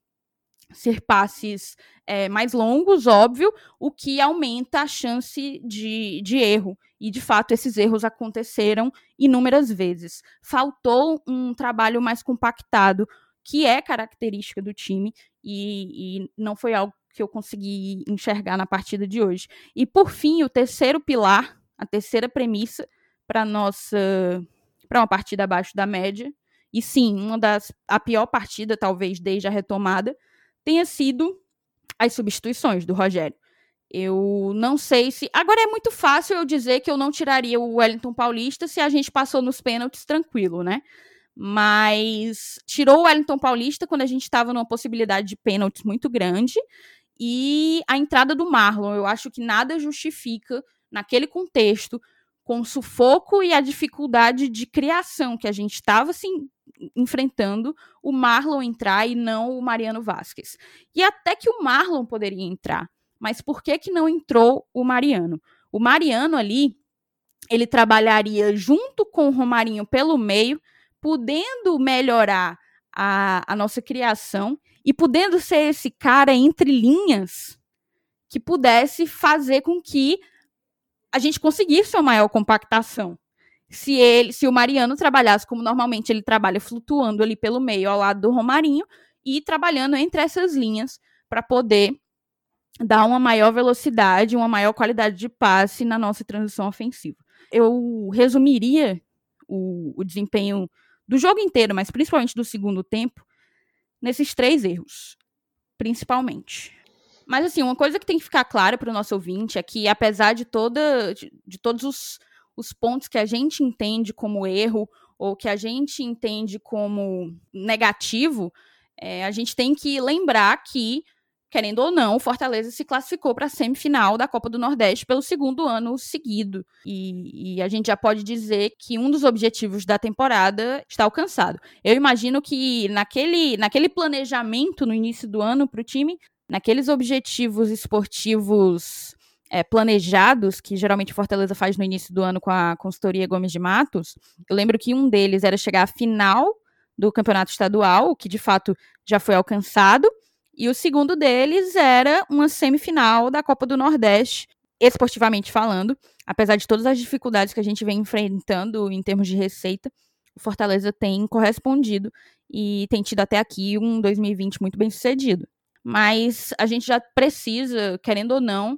ser passes é, mais longos, óbvio, o que aumenta a chance de, de erro. E, de fato, esses erros aconteceram inúmeras vezes. Faltou um trabalho mais compactado, que é característica do time, e, e não foi algo que eu consegui enxergar na partida de hoje. E, por fim, o terceiro pilar, a terceira premissa para nossa para uma partida abaixo da média, e sim, uma das a pior partida talvez desde a retomada, tenha sido as substituições do Rogério. Eu não sei se. Agora é muito fácil eu dizer que eu não tiraria o Wellington Paulista se a gente passou nos pênaltis tranquilo, né? Mas tirou o Wellington Paulista quando a gente estava numa possibilidade de pênaltis muito grande. E a entrada do Marlon, eu acho que nada justifica, naquele contexto, com o sufoco e a dificuldade de criação que a gente estava assim, enfrentando o Marlon entrar e não o Mariano Vasquez. E até que o Marlon poderia entrar, mas por que que não entrou o Mariano? O Mariano ali, ele trabalharia junto com o Romarinho pelo meio, podendo melhorar a, a nossa criação e podendo ser esse cara entre linhas que pudesse fazer com que a gente conseguisse uma maior compactação se ele, se o Mariano trabalhasse como normalmente ele trabalha, flutuando ali pelo meio ao lado do Romarinho e trabalhando entre essas linhas para poder dar uma maior velocidade, uma maior qualidade de passe na nossa transição ofensiva. Eu resumiria o, o desempenho do jogo inteiro, mas principalmente do segundo tempo, nesses três erros, principalmente. Mas assim, uma coisa que tem que ficar clara para o nosso ouvinte é que apesar de toda de, de todos os os pontos que a gente entende como erro ou que a gente entende como negativo, é, a gente tem que lembrar que, querendo ou não, o Fortaleza se classificou para a semifinal da Copa do Nordeste pelo segundo ano seguido. E, e, a gente já pode dizer que um dos objetivos da temporada está alcançado. Eu imagino que naquele, naquele planejamento no início do ano para o time, naqueles objetivos esportivos é, planejados, que geralmente Fortaleza faz no início do ano com a consultoria Gomes de Matos, eu lembro que um deles era chegar à final do campeonato estadual, que de fato já foi alcançado, e o segundo deles era uma semifinal da Copa do Nordeste, esportivamente falando, apesar de todas as dificuldades que a gente vem enfrentando em termos de receita, o Fortaleza tem correspondido e tem tido até aqui um 2020 muito bem sucedido. Mas a gente já precisa, querendo ou não,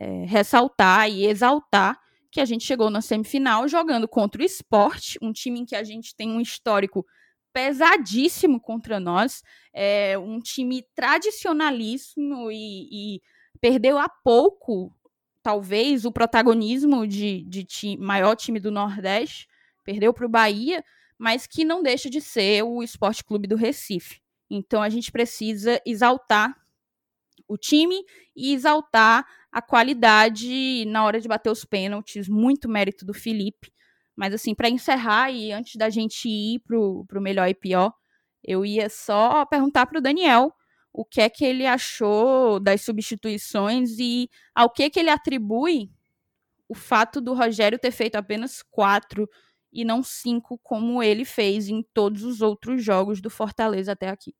é, ressaltar e exaltar que a gente chegou na semifinal jogando contra o esporte, um time em que a gente tem um histórico pesadíssimo contra nós, é, um time tradicionalíssimo e, e perdeu há pouco, talvez, o protagonismo de, de maior time do Nordeste, perdeu para o Bahia, mas que não deixa de ser o Esporte Clube do Recife. Então a gente precisa exaltar o time e exaltar a qualidade na hora de bater os pênaltis, muito mérito do Felipe. Mas assim, para encerrar e antes da gente ir pro, pro melhor e pior, eu ia só perguntar pro Daniel o que é que ele achou das substituições e ao que que ele atribui o fato do Rogério ter feito apenas quatro e não cinco como ele fez em todos os outros jogos do Fortaleza até aqui.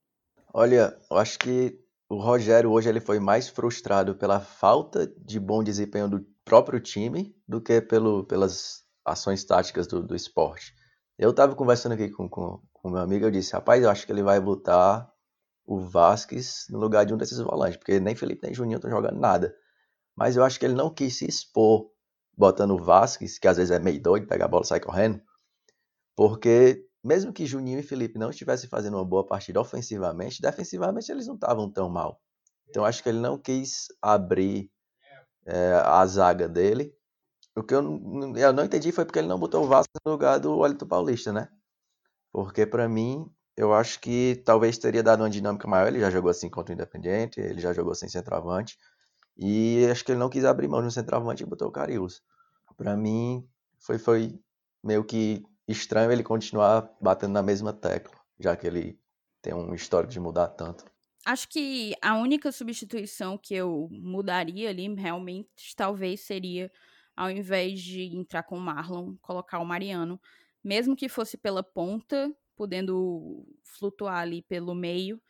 Olha, eu acho que o Rogério hoje ele foi mais frustrado pela falta de bom desempenho do próprio time do que pelo, pelas ações táticas do, do esporte. Eu estava conversando aqui com, com, com meu amigo, eu disse, rapaz, eu acho que ele vai botar o Vasquez no lugar de um desses volantes, porque nem Felipe nem Juninho estão jogando nada. Mas eu acho que ele não quis se expor botando o Vasquez, que às vezes é meio doido, pega a bola e sai correndo, porque mesmo que Juninho e Felipe não estivessem fazendo uma boa partida ofensivamente, defensivamente eles não estavam tão mal. Então acho que ele não quis abrir é, a zaga dele. O que eu eu não entendi foi porque ele não botou o Vasco no lugar do Wellington Paulista, né? Porque para mim, eu acho que talvez teria dado uma dinâmica maior. Ele já jogou assim contra o Independiente, ele já jogou sem centroavante. E acho que ele não quis abrir mão no centroavante e botou o Carius. Para mim, foi, foi meio que estranho ele continuar batendo na mesma tecla, já que ele tem um histórico de mudar tanto. Acho que a única substituição que eu mudaria ali realmente talvez seria ao invés de entrar com o Marlon, colocar o Mariano, mesmo que fosse pela ponta, podendo flutuar ali pelo meio,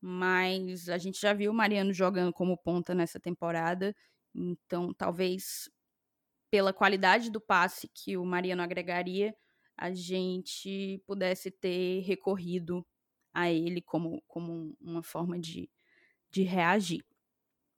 mas a gente já viu o Mariano jogando como ponta nessa temporada, então talvez pela qualidade do passe que o Mariano agregaria, a gente pudesse ter recorrido a ele como, como uma forma de, de reagir.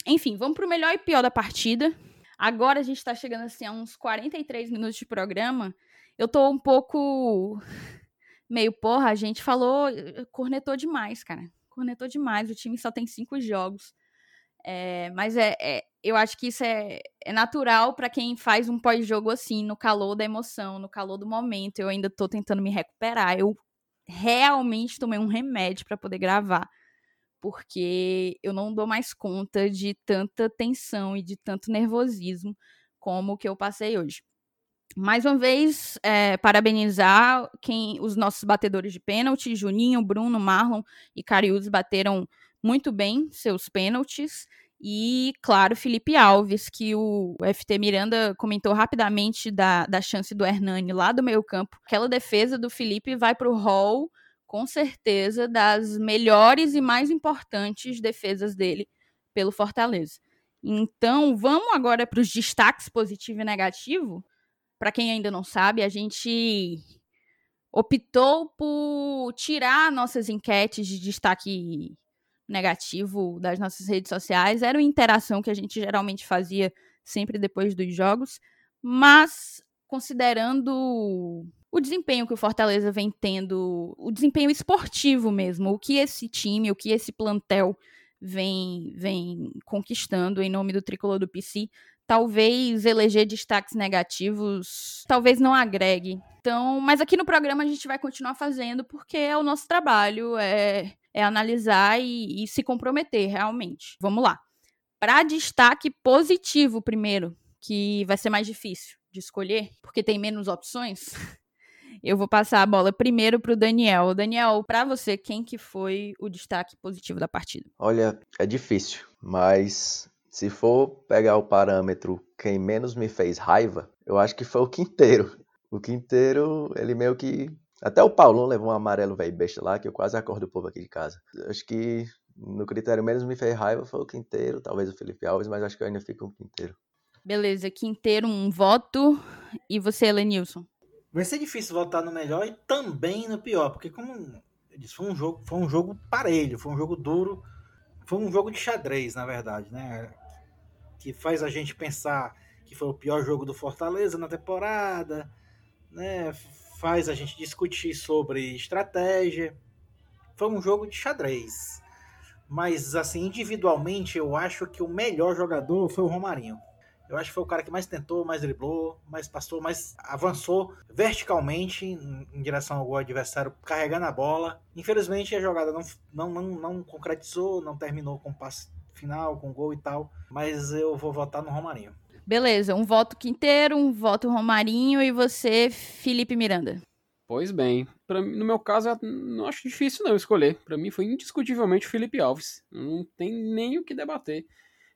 Enfim, vamos para o melhor e pior da partida. Agora a gente está chegando assim a uns 43 minutos de programa. Eu tô um pouco [LAUGHS] meio, porra, a gente falou, cornetou demais, cara. Cornetou demais. O time só tem cinco jogos. É, mas é, é, eu acho que isso é, é natural para quem faz um pós-jogo assim, no calor da emoção, no calor do momento. Eu ainda tô tentando me recuperar. Eu realmente tomei um remédio para poder gravar porque eu não dou mais conta de tanta tensão e de tanto nervosismo como o que eu passei hoje. Mais uma vez, é, parabenizar quem os nossos batedores de pênalti, Juninho, Bruno, Marlon e Cariús bateram muito bem seus pênaltis. E, claro, Felipe Alves, que o FT Miranda comentou rapidamente da, da chance do Hernani lá do meio campo. Aquela defesa do Felipe vai para o hall com certeza, das melhores e mais importantes defesas dele pelo Fortaleza. Então, vamos agora para os destaques positivo e negativo. Para quem ainda não sabe, a gente optou por tirar nossas enquetes de destaque negativo das nossas redes sociais. Era uma interação que a gente geralmente fazia sempre depois dos jogos, mas considerando o desempenho que o Fortaleza vem tendo, o desempenho esportivo mesmo, o que esse time, o que esse plantel vem, vem conquistando em nome do tricolor do PC, talvez eleger destaques negativos, talvez não agregue. Então, mas aqui no programa a gente vai continuar fazendo porque é o nosso trabalho, é, é analisar e, e se comprometer realmente. Vamos lá. Para destaque positivo primeiro, que vai ser mais difícil de escolher, porque tem menos opções. [LAUGHS] Eu vou passar a bola primeiro para o Daniel. Daniel, para você, quem que foi o destaque positivo da partida? Olha, é difícil, mas se for pegar o parâmetro quem menos me fez raiva, eu acho que foi o Quinteiro. O Quinteiro, ele meio que. Até o Paulão levou um amarelo velho besta lá, que eu quase acordo o povo aqui de casa. Acho que no critério menos me fez raiva foi o Quinteiro, talvez o Felipe Alves, mas acho que eu ainda fico com o Quinteiro. Beleza, Quinteiro, um voto. E você, Lenilson? Vai ser difícil votar no melhor e também no pior, porque como eu disse, foi um jogo, foi um jogo parelho, foi um jogo duro, foi um jogo de xadrez, na verdade, né? Que faz a gente pensar que foi o pior jogo do Fortaleza na temporada, né? Faz a gente discutir sobre estratégia. Foi um jogo de xadrez. Mas assim, individualmente, eu acho que o melhor jogador foi o Romarinho. Eu acho que foi o cara que mais tentou, mais driblou, mais passou, mais avançou verticalmente em, direção ao adversário, carregando a bola. Infelizmente a jogada não, não, não, não concretizou, não terminou com passe final, com gol e tal. Mas eu vou votar no Romarinho. Beleza, um voto Quinteiro, um voto Romarinho e você, Felipe Miranda. Pois bem, pra, no meu caso, eu não acho difícil não escolher. Para mim foi indiscutivelmente Felipe Alves. Não tem nem o que debater.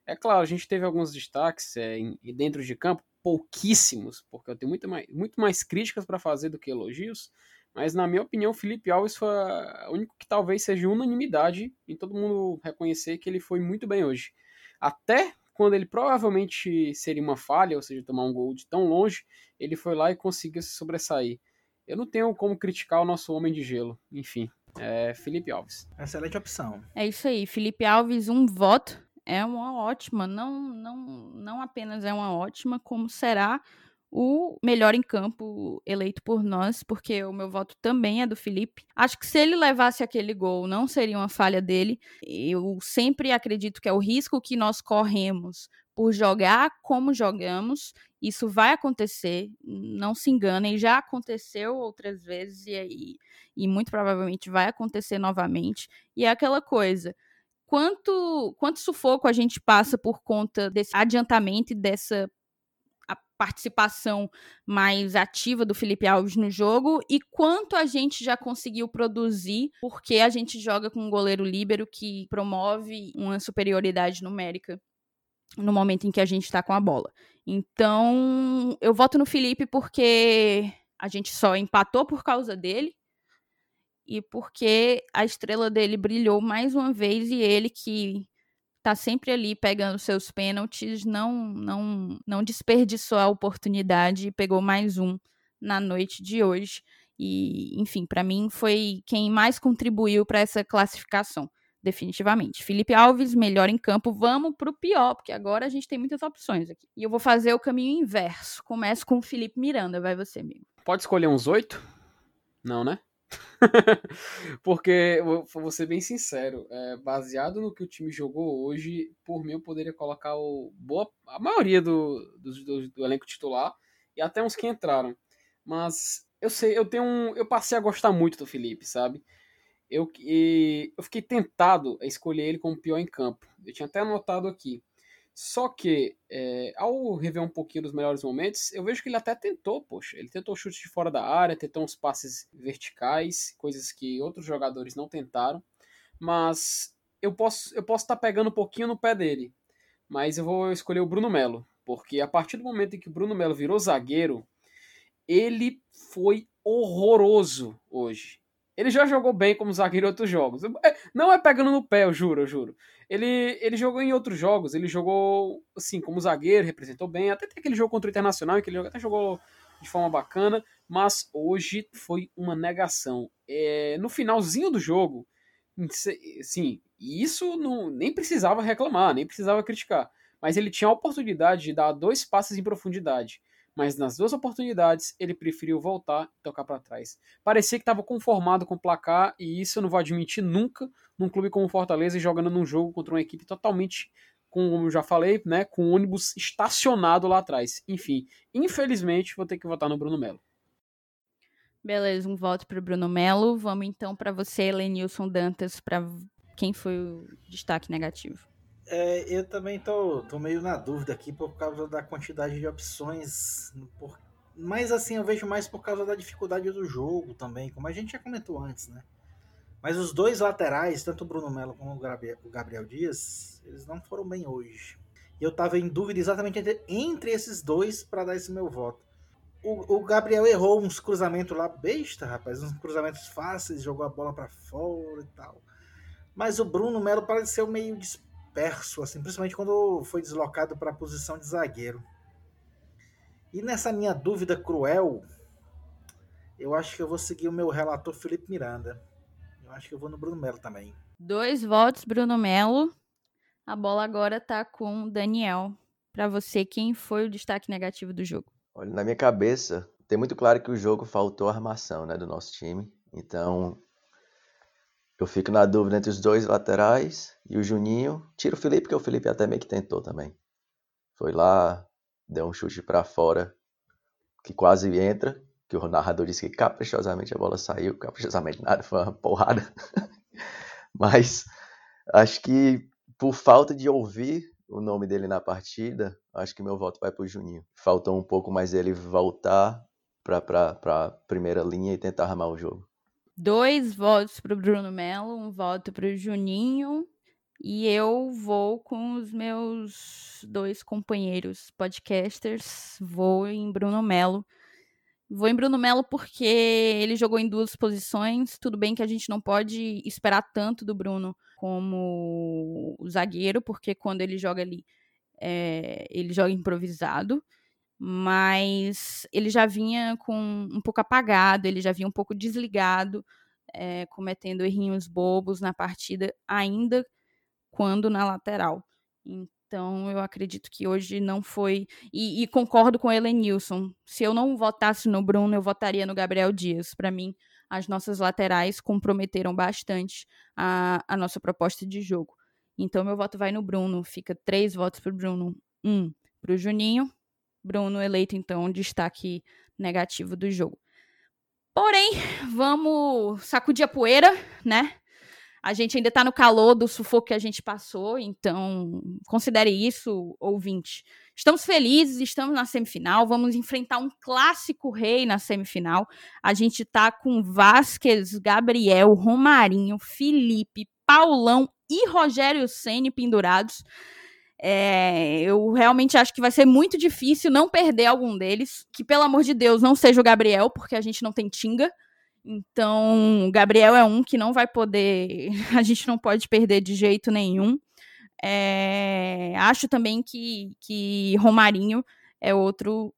É claro, a gente teve alguns destaques é, em, dentro de campo, pouquíssimos, porque eu tenho muito mais, muito mais críticas para fazer do que elogios. Mas, na minha opinião, Felipe Alves foi o único que talvez seja unanimidade em todo mundo reconhecer que ele foi muito bem hoje. Até quando ele provavelmente seria uma falha, ou seja, tomar um gol de tão longe, ele foi lá e conseguiu se sobressair. Eu não tenho como criticar o nosso homem de gelo. Enfim, é Felipe Alves. Excelente opção. É isso aí. Felipe Alves, um voto é uma ótima, não, não, não apenas é uma ótima, como será o melhor em campo eleito por nós, porque o meu voto também é do Felipe. Acho que se ele levasse aquele gol, não seria uma falha dele. Eu sempre acredito que é o risco que nós corremos por jogar como jogamos. Isso vai acontecer, não se enganem, já aconteceu outras vezes e, e, e muito provavelmente vai acontecer novamente. E é aquela coisa quanto, quanto sufoco a gente passa por conta desse adiantamento e dessa participação mais ativa do Felipe Alves no jogo e quanto a gente já conseguiu produzir porque a gente joga com um goleiro líbero que promove uma superioridade numérica no momento em que a gente está com a bola. Então, eu voto no Felipe porque a gente só empatou por causa dele e porque a estrela dele brilhou mais uma vez e ele que tá sempre ali pegando seus pênaltis, não não não desperdiçou a oportunidade e pegou mais um na noite de hoje. E, enfim, para mim foi quem mais contribuiu para essa classificação definitivamente. Felipe Alves, melhor em campo. Vamos pro pior, porque agora a gente tem muitas opções aqui. E eu vou fazer o caminho inverso. Começo com o Felipe Miranda, vai você, amigo. Pode escolher uns oito? Não, né? [LAUGHS] porque, vou ser bem sincero, é, baseado no que o time jogou hoje, por mim eu poderia colocar o, boa, a maioria do, do, do, do elenco titular e até uns que entraram. Mas eu sei, eu tenho um, eu passei a gostar muito do Felipe, sabe? eu, e, eu fiquei tentado a escolher ele como pior em campo. Eu tinha até anotado aqui. Só que, é, ao rever um pouquinho dos melhores momentos, eu vejo que ele até tentou, poxa. Ele tentou chute de fora da área, tentou uns passes verticais, coisas que outros jogadores não tentaram. Mas eu posso eu posso estar tá pegando um pouquinho no pé dele. Mas eu vou escolher o Bruno Melo. Porque a partir do momento em que o Bruno Melo virou zagueiro, ele foi horroroso hoje. Ele já jogou bem como zagueiro em outros jogos. É, não é pegando no pé, eu juro, eu juro. Ele, ele jogou em outros jogos, ele jogou, assim, como zagueiro, representou bem. Até tem aquele jogo contra o Internacional, em que ele até jogou de forma bacana, mas hoje foi uma negação. É, no finalzinho do jogo, sim, isso não, nem precisava reclamar, nem precisava criticar. Mas ele tinha a oportunidade de dar dois passes em profundidade mas nas duas oportunidades ele preferiu voltar e tocar para trás. Parecia que estava conformado com o placar e isso eu não vou admitir nunca num clube como Fortaleza e jogando num jogo contra uma equipe totalmente como eu já falei, né, com o ônibus estacionado lá atrás. Enfim, infelizmente vou ter que votar no Bruno Melo. Beleza, um voto para o Bruno Melo. Vamos então para você, Lenilson Dantas, para quem foi o destaque negativo. É, eu também tô, tô meio na dúvida aqui por causa da quantidade de opções. Por... Mas assim, eu vejo mais por causa da dificuldade do jogo também, como a gente já comentou antes, né? Mas os dois laterais, tanto o Bruno Melo como o Gabriel, Dias, eles não foram bem hoje. E eu tava em dúvida exatamente entre, entre esses dois para dar esse meu voto. O, o, Gabriel errou uns cruzamentos lá besta, rapaz, uns cruzamentos fáceis, jogou a bola para fora e tal. Mas o Bruno Melo pareceu meio disperso, assim, principalmente quando foi deslocado para a posição de zagueiro. E nessa minha dúvida cruel, eu acho que eu vou seguir o meu relator Felipe Miranda. Eu acho que eu vou no Bruno Melo também. Dois votos, Bruno Melo. A bola agora tá com Daniel. Para você, quem foi o destaque negativo do jogo? Olha, na minha cabeça, tem muito claro que o jogo faltou armação, né, do nosso time. Então, eu fico na dúvida entre os dois laterais e o Juninho. Tira o Felipe, porque o Felipe até meio que tentou também. Foi lá, deu um chute para fora, que quase entra. Que o narrador disse que caprichosamente a bola saiu. Caprichosamente nada, foi uma porrada. [LAUGHS] Mas acho que por falta de ouvir o nome dele na partida, acho que meu voto vai para o Juninho. Faltou um pouco mais ele voltar para a primeira linha e tentar armar o jogo. Dois votos para o Bruno Melo, um voto para o Juninho. E eu vou com os meus dois companheiros podcasters. Vou em Bruno Melo. Vou em Bruno Melo porque ele jogou em duas posições. Tudo bem que a gente não pode esperar tanto do Bruno como o zagueiro, porque quando ele joga ali, é, ele joga improvisado mas ele já vinha com um pouco apagado, ele já vinha um pouco desligado, é, cometendo errinhos bobos na partida, ainda quando na lateral. Então, eu acredito que hoje não foi. E, e concordo com o Elenilson. Se eu não votasse no Bruno, eu votaria no Gabriel Dias. Para mim, as nossas laterais comprometeram bastante a, a nossa proposta de jogo. Então, meu voto vai no Bruno. Fica três votos para o Bruno, um para o Juninho Bruno eleito, então, destaque negativo do jogo. Porém, [LAUGHS] vamos sacudir a poeira, né? A gente ainda tá no calor do sufoco que a gente passou, então considere isso, ouvinte. Estamos felizes, estamos na semifinal, vamos enfrentar um clássico rei na semifinal. A gente tá com Vasquez, Gabriel, Romarinho, Felipe, Paulão e Rogério Ceni pendurados. É, eu realmente acho que vai ser muito difícil não perder algum deles. Que, pelo amor de Deus, não seja o Gabriel, porque a gente não tem Tinga. Então, Gabriel é um que não vai poder, [LAUGHS] a gente não pode perder de jeito nenhum. É, acho também que, que Romarinho é outro.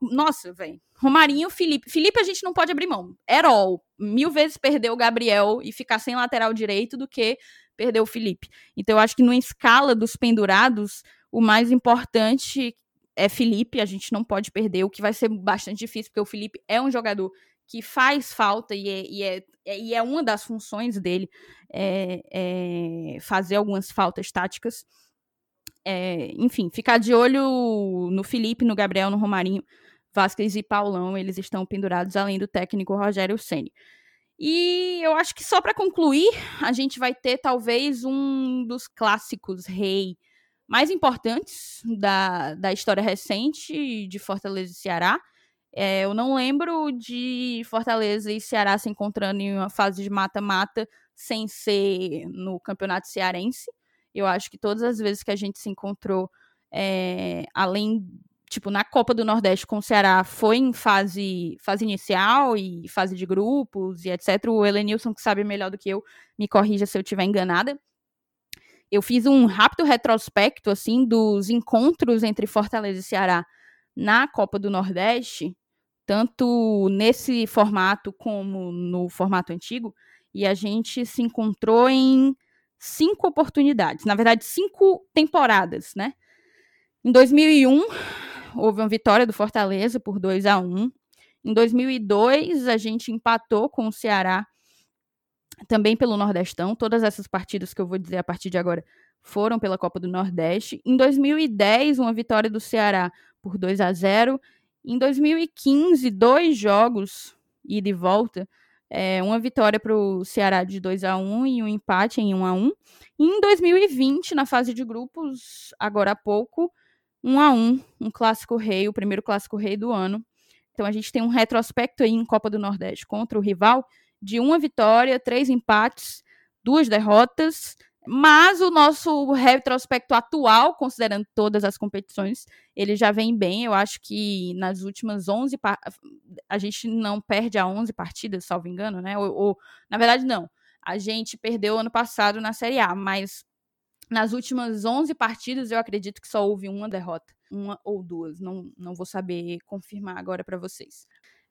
Nossa, velho. Romarinho, Felipe. Felipe a gente não pode abrir mão. Herol. Mil vezes perder o Gabriel e ficar sem lateral direito do que perder o Felipe. Então, eu acho que numa escala dos pendurados, o mais importante é Felipe. A gente não pode perder, o que vai ser bastante difícil, porque o Felipe é um jogador que faz falta e é, e é, é, e é uma das funções dele é, é fazer algumas faltas táticas. É, enfim, ficar de olho no Felipe, no Gabriel, no Romarinho, Vasquez e Paulão, eles estão pendurados além do técnico Rogério Ceni. E eu acho que só para concluir, a gente vai ter talvez um dos clássicos rei mais importantes da, da história recente de Fortaleza e Ceará, é, eu não lembro de Fortaleza e Ceará se encontrando em uma fase de mata-mata sem ser no campeonato cearense. Eu acho que todas as vezes que a gente se encontrou, é, além, tipo, na Copa do Nordeste com o Ceará, foi em fase, fase inicial e fase de grupos e etc. O Elenilson, que sabe melhor do que eu, me corrija se eu estiver enganada. Eu fiz um rápido retrospecto, assim, dos encontros entre Fortaleza e Ceará na Copa do Nordeste tanto nesse formato como no formato antigo, e a gente se encontrou em cinco oportunidades, na verdade, cinco temporadas, né? Em 2001, houve uma vitória do Fortaleza por 2 a 1 Em 2002, a gente empatou com o Ceará também pelo Nordestão. Todas essas partidas que eu vou dizer a partir de agora foram pela Copa do Nordeste. Em 2010, uma vitória do Ceará por 2 a 0 em 2015, dois jogos ida e volta, é, uma vitória para o Ceará de 2 a 1 e um empate em 1 a 1 E em 2020, na fase de grupos, agora há pouco, 1 a 1 um clássico rei, o primeiro clássico rei do ano. Então a gente tem um retrospecto aí em Copa do Nordeste contra o rival de uma vitória, três empates, duas derrotas mas o nosso retrospecto atual, considerando todas as competições, ele já vem bem. Eu acho que nas últimas 11 a gente não perde a 11 partidas, salvo engano, né? Ou, ou, na verdade não. A gente perdeu ano passado na Série A, mas nas últimas 11 partidas eu acredito que só houve uma derrota, uma ou duas, não, não vou saber confirmar agora para vocês.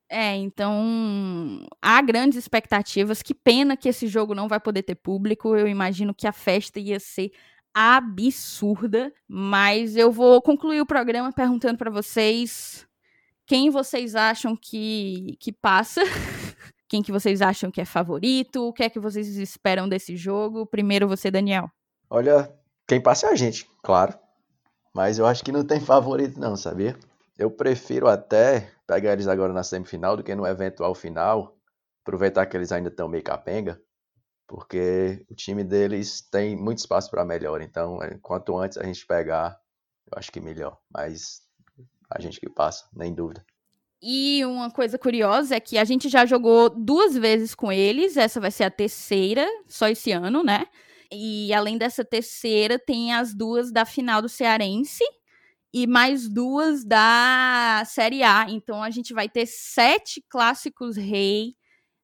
É, então há grandes expectativas. Que pena que esse jogo não vai poder ter público. Eu imagino que a festa ia ser absurda, mas eu vou concluir o programa perguntando para vocês quem vocês acham que que passa, [LAUGHS] quem que vocês acham que é favorito, o que é que vocês esperam desse jogo. Primeiro você, Daniel. Olha, quem passa é a gente, claro. Mas eu acho que não tem [LAUGHS] favorito não, sabia? Eu prefiro até pegar eles agora na semifinal do que no eventual final. Aproveitar que eles ainda estão meio capenga, porque o time deles tem muito espaço para melhor. Então, é, quanto antes a gente pegar, eu acho que melhor. Mas a gente que passa, nem dúvida. E uma coisa curiosa é que a gente já jogou duas vezes com eles, essa vai ser a terceira, só esse ano, né? E além dessa terceira, tem as duas da final do Cearense, e mais duas da Série A. Então a gente vai ter sete clássicos rei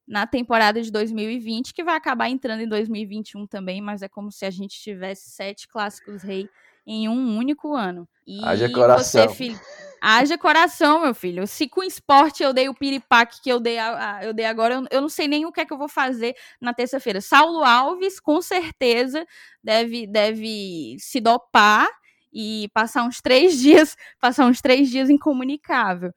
na temporada de 2020, que vai acabar entrando em 2021 também, mas é como se a gente tivesse sete clássicos rei em um único ano. E Haja coração. Você, filho, haja coração, meu filho. Se com esporte eu dei o piripaque que eu dei, a, a, eu dei agora, eu, eu, não sei nem o que é que eu vou fazer na terça-feira. Saulo Alves, com certeza, deve, deve se dopar e passar uns três [LAUGHS] dias, passar uns três dias incomunicável.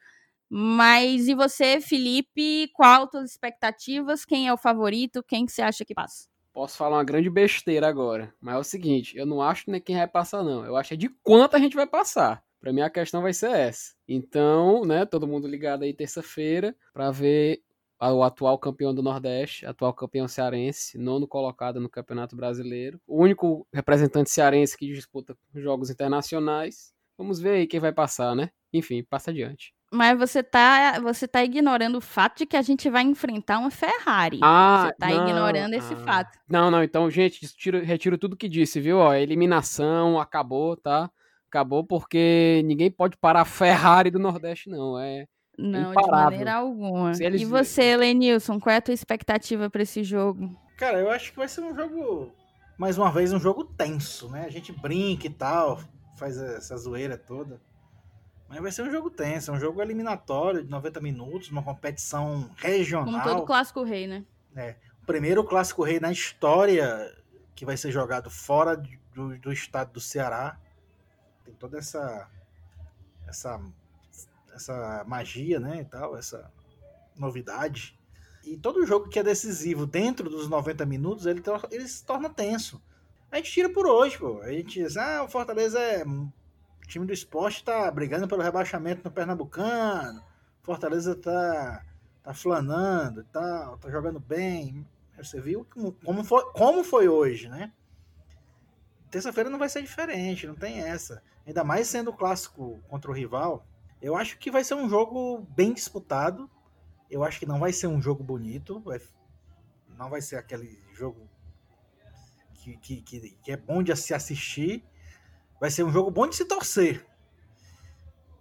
Mas e você, Felipe, qual suas expectativas? Quem é o favorito? Quem que você acha que passa? Posso falar uma grande besteira agora, mas é o seguinte, eu não acho nem quem vai passar não, eu acho é de quanto a gente vai passar. Para mim a questão vai ser essa. Então, né, todo mundo ligado aí terça-feira para ver o atual campeão do Nordeste, atual campeão cearense, nono colocado no Campeonato Brasileiro, o único representante cearense que disputa jogos internacionais. Vamos ver aí quem vai passar, né? Enfim, passa adiante. Mas você tá, você tá ignorando o fato de que a gente vai enfrentar uma Ferrari. Ah, você tá não, ignorando esse ah. fato. Não, não, então, gente, tiro, retiro tudo que disse, viu? Ó, eliminação, acabou, tá? Acabou porque ninguém pode parar a Ferrari do Nordeste, não. É, Não, de imparável. maneira alguma. Eles- E você, Lenilson, qual é a tua expectativa pra esse jogo? Cara, eu acho que vai ser um jogo, mais uma vez, um jogo tenso, né? A gente brinca e tal, faz essa zoeira toda. Mas vai ser um jogo tenso, é um jogo eliminatório de 90 minutos, uma competição regional. Como todo clássico rei, né? O primeiro clássico rei na história que vai ser jogado fora de- do, do estado do Ceará. Tem toda essa essa essa magia, né, e tal, essa novidade. E todo jogo que é decisivo dentro dos 90 minutos, ele, ele se torna tenso. A gente tira por hoje, pô. A gente diz, ah, o Fortaleza é. O time do esporte tá brigando pelo rebaixamento no Pernambucano. Fortaleza tá, tá flanando e tal, tá jogando bem. Você viu como, como, foi, como foi hoje, né? Terça-feira não vai ser diferente, não tem essa. Ainda mais sendo o clássico contra o rival. Eu acho que vai ser um jogo bem disputado. Eu acho que não vai ser um jogo bonito. vai- não vai ser aquele jogo que, que, que, que é bom de se assistir. Vai ser um jogo bom de se torcer.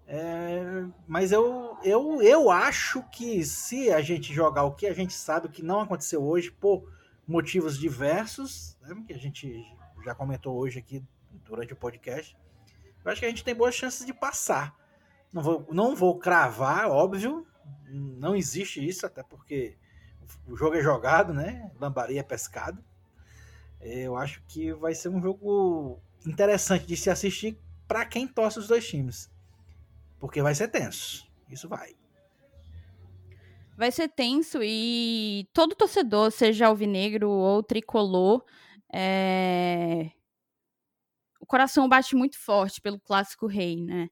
É, mas eu, eu, eu acho que se a gente jogar o que a gente sabe que não aconteceu hoje por motivos diversos, né, que a gente já comentou hoje aqui durante o podcast, eu acho que a gente tem boas chances de passar. Não vou, não vou cravar, óbvio, não existe isso, até porque o jogo é jogado, né? Lambari é pescado. Eu acho que vai ser um jogo interessante de se assistir para quem torce os dois times. Porque vai ser tenso. Isso vai. Vai ser tenso e todo torcedor, seja alvinegro ou tricolor, é, o coração bate muito forte pelo clássico rei, né?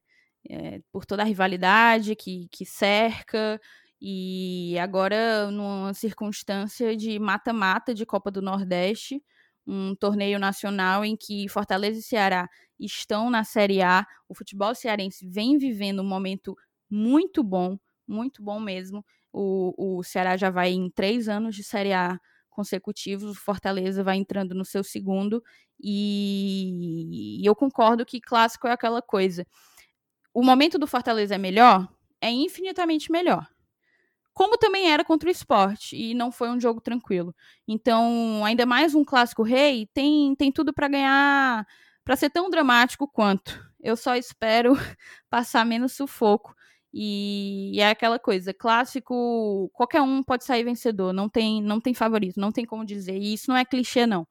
É, por toda a rivalidade que, que cerca e agora numa circunstância de mata-mata de Copa do Nordeste, um torneio nacional em que Fortaleza e Ceará estão na Série A. O futebol cearense vem vivendo um momento muito bom, muito bom mesmo. O, o Ceará já vai em três anos de Série A consecutivos, o Fortaleza vai entrando no seu segundo, e, e eu concordo que clássico é aquela coisa. O momento do Fortaleza é melhor? É infinitamente melhor. Como também era contra o esporte, e não foi um jogo tranquilo. Então, ainda mais um clássico rei, tem, tem tudo para ganhar, para ser tão dramático quanto. Eu só espero [LAUGHS] passar menos sufoco. E, é aquela coisa, clássico, qualquer um pode sair vencedor, não tem, não tem favorito, não tem como dizer. E isso não é clichê, não.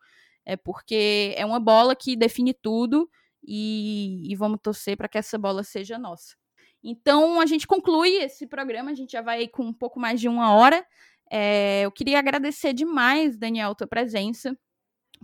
É porque é uma bola que define tudo e, e vamos torcer para que essa bola seja nossa. Então a gente conclui esse programa, a gente já vai com um pouco mais de uma hora. É, eu queria agradecer demais, Daniel, tua presença.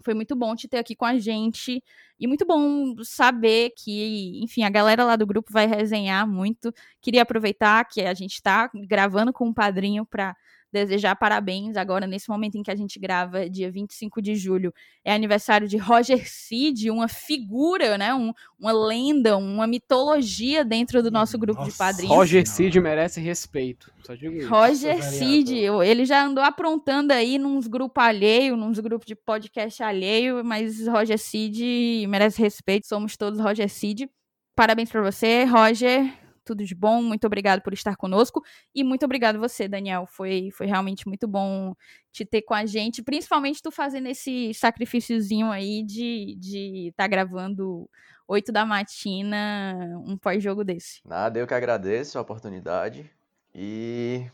Foi muito bom te ter aqui com a gente. E muito bom saber que, enfim, a galera lá do grupo vai resenhar muito. Queria aproveitar que a gente está gravando com o padrinho para desejar parabéns agora, nesse momento em que a gente grava, dia 25 de julho, é aniversário de Roger Cid, uma figura, né? Um, uma lenda, uma mitologia dentro do nosso grupo de Nossa. padrinhos. Roger. Cid merece respeito. Só digo isso. Roger Cid, ele já andou aprontando aí nos grupos alheio, nos grupos de podcast alheio, mas Roger Cid merece respeito, somos todos Roger Cid. Parabéns pra você, Roger, tudo de bom, muito obrigado por estar conosco. E muito obrigado você, Daniel, foi, foi realmente muito bom te ter com a gente, principalmente tu fazendo esse sacrifíciozinho aí de de estar gravando 8 da matina um pós-jogo desse. Nada, eu que agradeço a oportunidade. E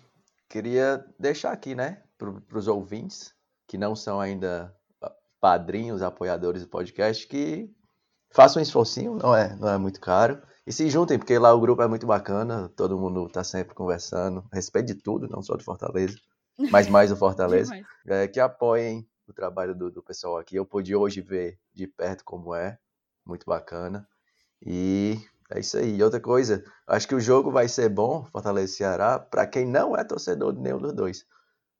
queria deixar aqui, né, para os ouvintes que não são ainda padrinhos, apoiadores do podcast, que façam um esforcinho, não é, não é muito caro, e se juntem, porque lá o grupo é muito bacana, todo mundo tá sempre conversando, a respeito de tudo, não só de Fortaleza, mas mais do [LAUGHS] Fortaleza é, que apoiem o trabalho do, do pessoal aqui. Eu pude hoje ver de perto como é, muito bacana. E é isso aí. E outra coisa, acho que o jogo vai ser bom, Fortaleza e Ceará, para quem não é torcedor de nenhum dos dois.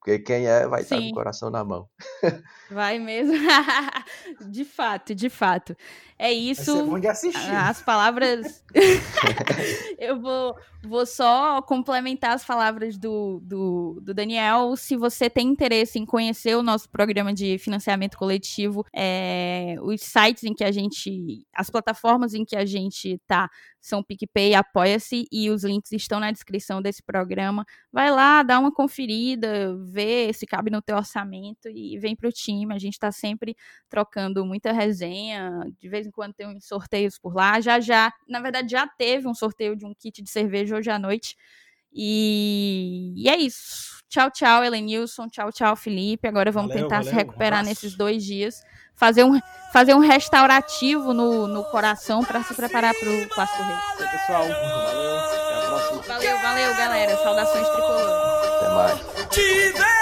Porque quem é vai estar com Sim. o coração na mão. [LAUGHS] Vai mesmo. [LAUGHS] de fato, de fato. É Vai isso. ser bom de assistir. As palavras. [LAUGHS] eu vou, vou só complementar as palavras do, do, do Daniel. Se você tem interesse em conhecer o nosso programa de financiamento coletivo, é, os sites em que a gente. As plataformas em que a gente tá são PicPay, Apoia-se e os links estão na descrição desse programa. Vai lá, dá uma conferida, vê se cabe no teu orçamento e vem pro time. A gente tá sempre trocando muita resenha. De vez em quando tem uns sorteios por lá. Já já, na verdade, já teve um sorteio de um kit de cerveja hoje à noite. E, e é isso. Tchau, tchau, Elenilson. Tchau, tchau, Felipe. Agora vamos Valeu, tentar se valeu. Um recuperar nesses dois dias. Fazer um, fazer um restaurativo no, no coração para se preparar pro Clássico Rei. Então, pessoal, valeu. Até a próxima. Valeu, valeu, galera. Saudações tricolores. Até mais.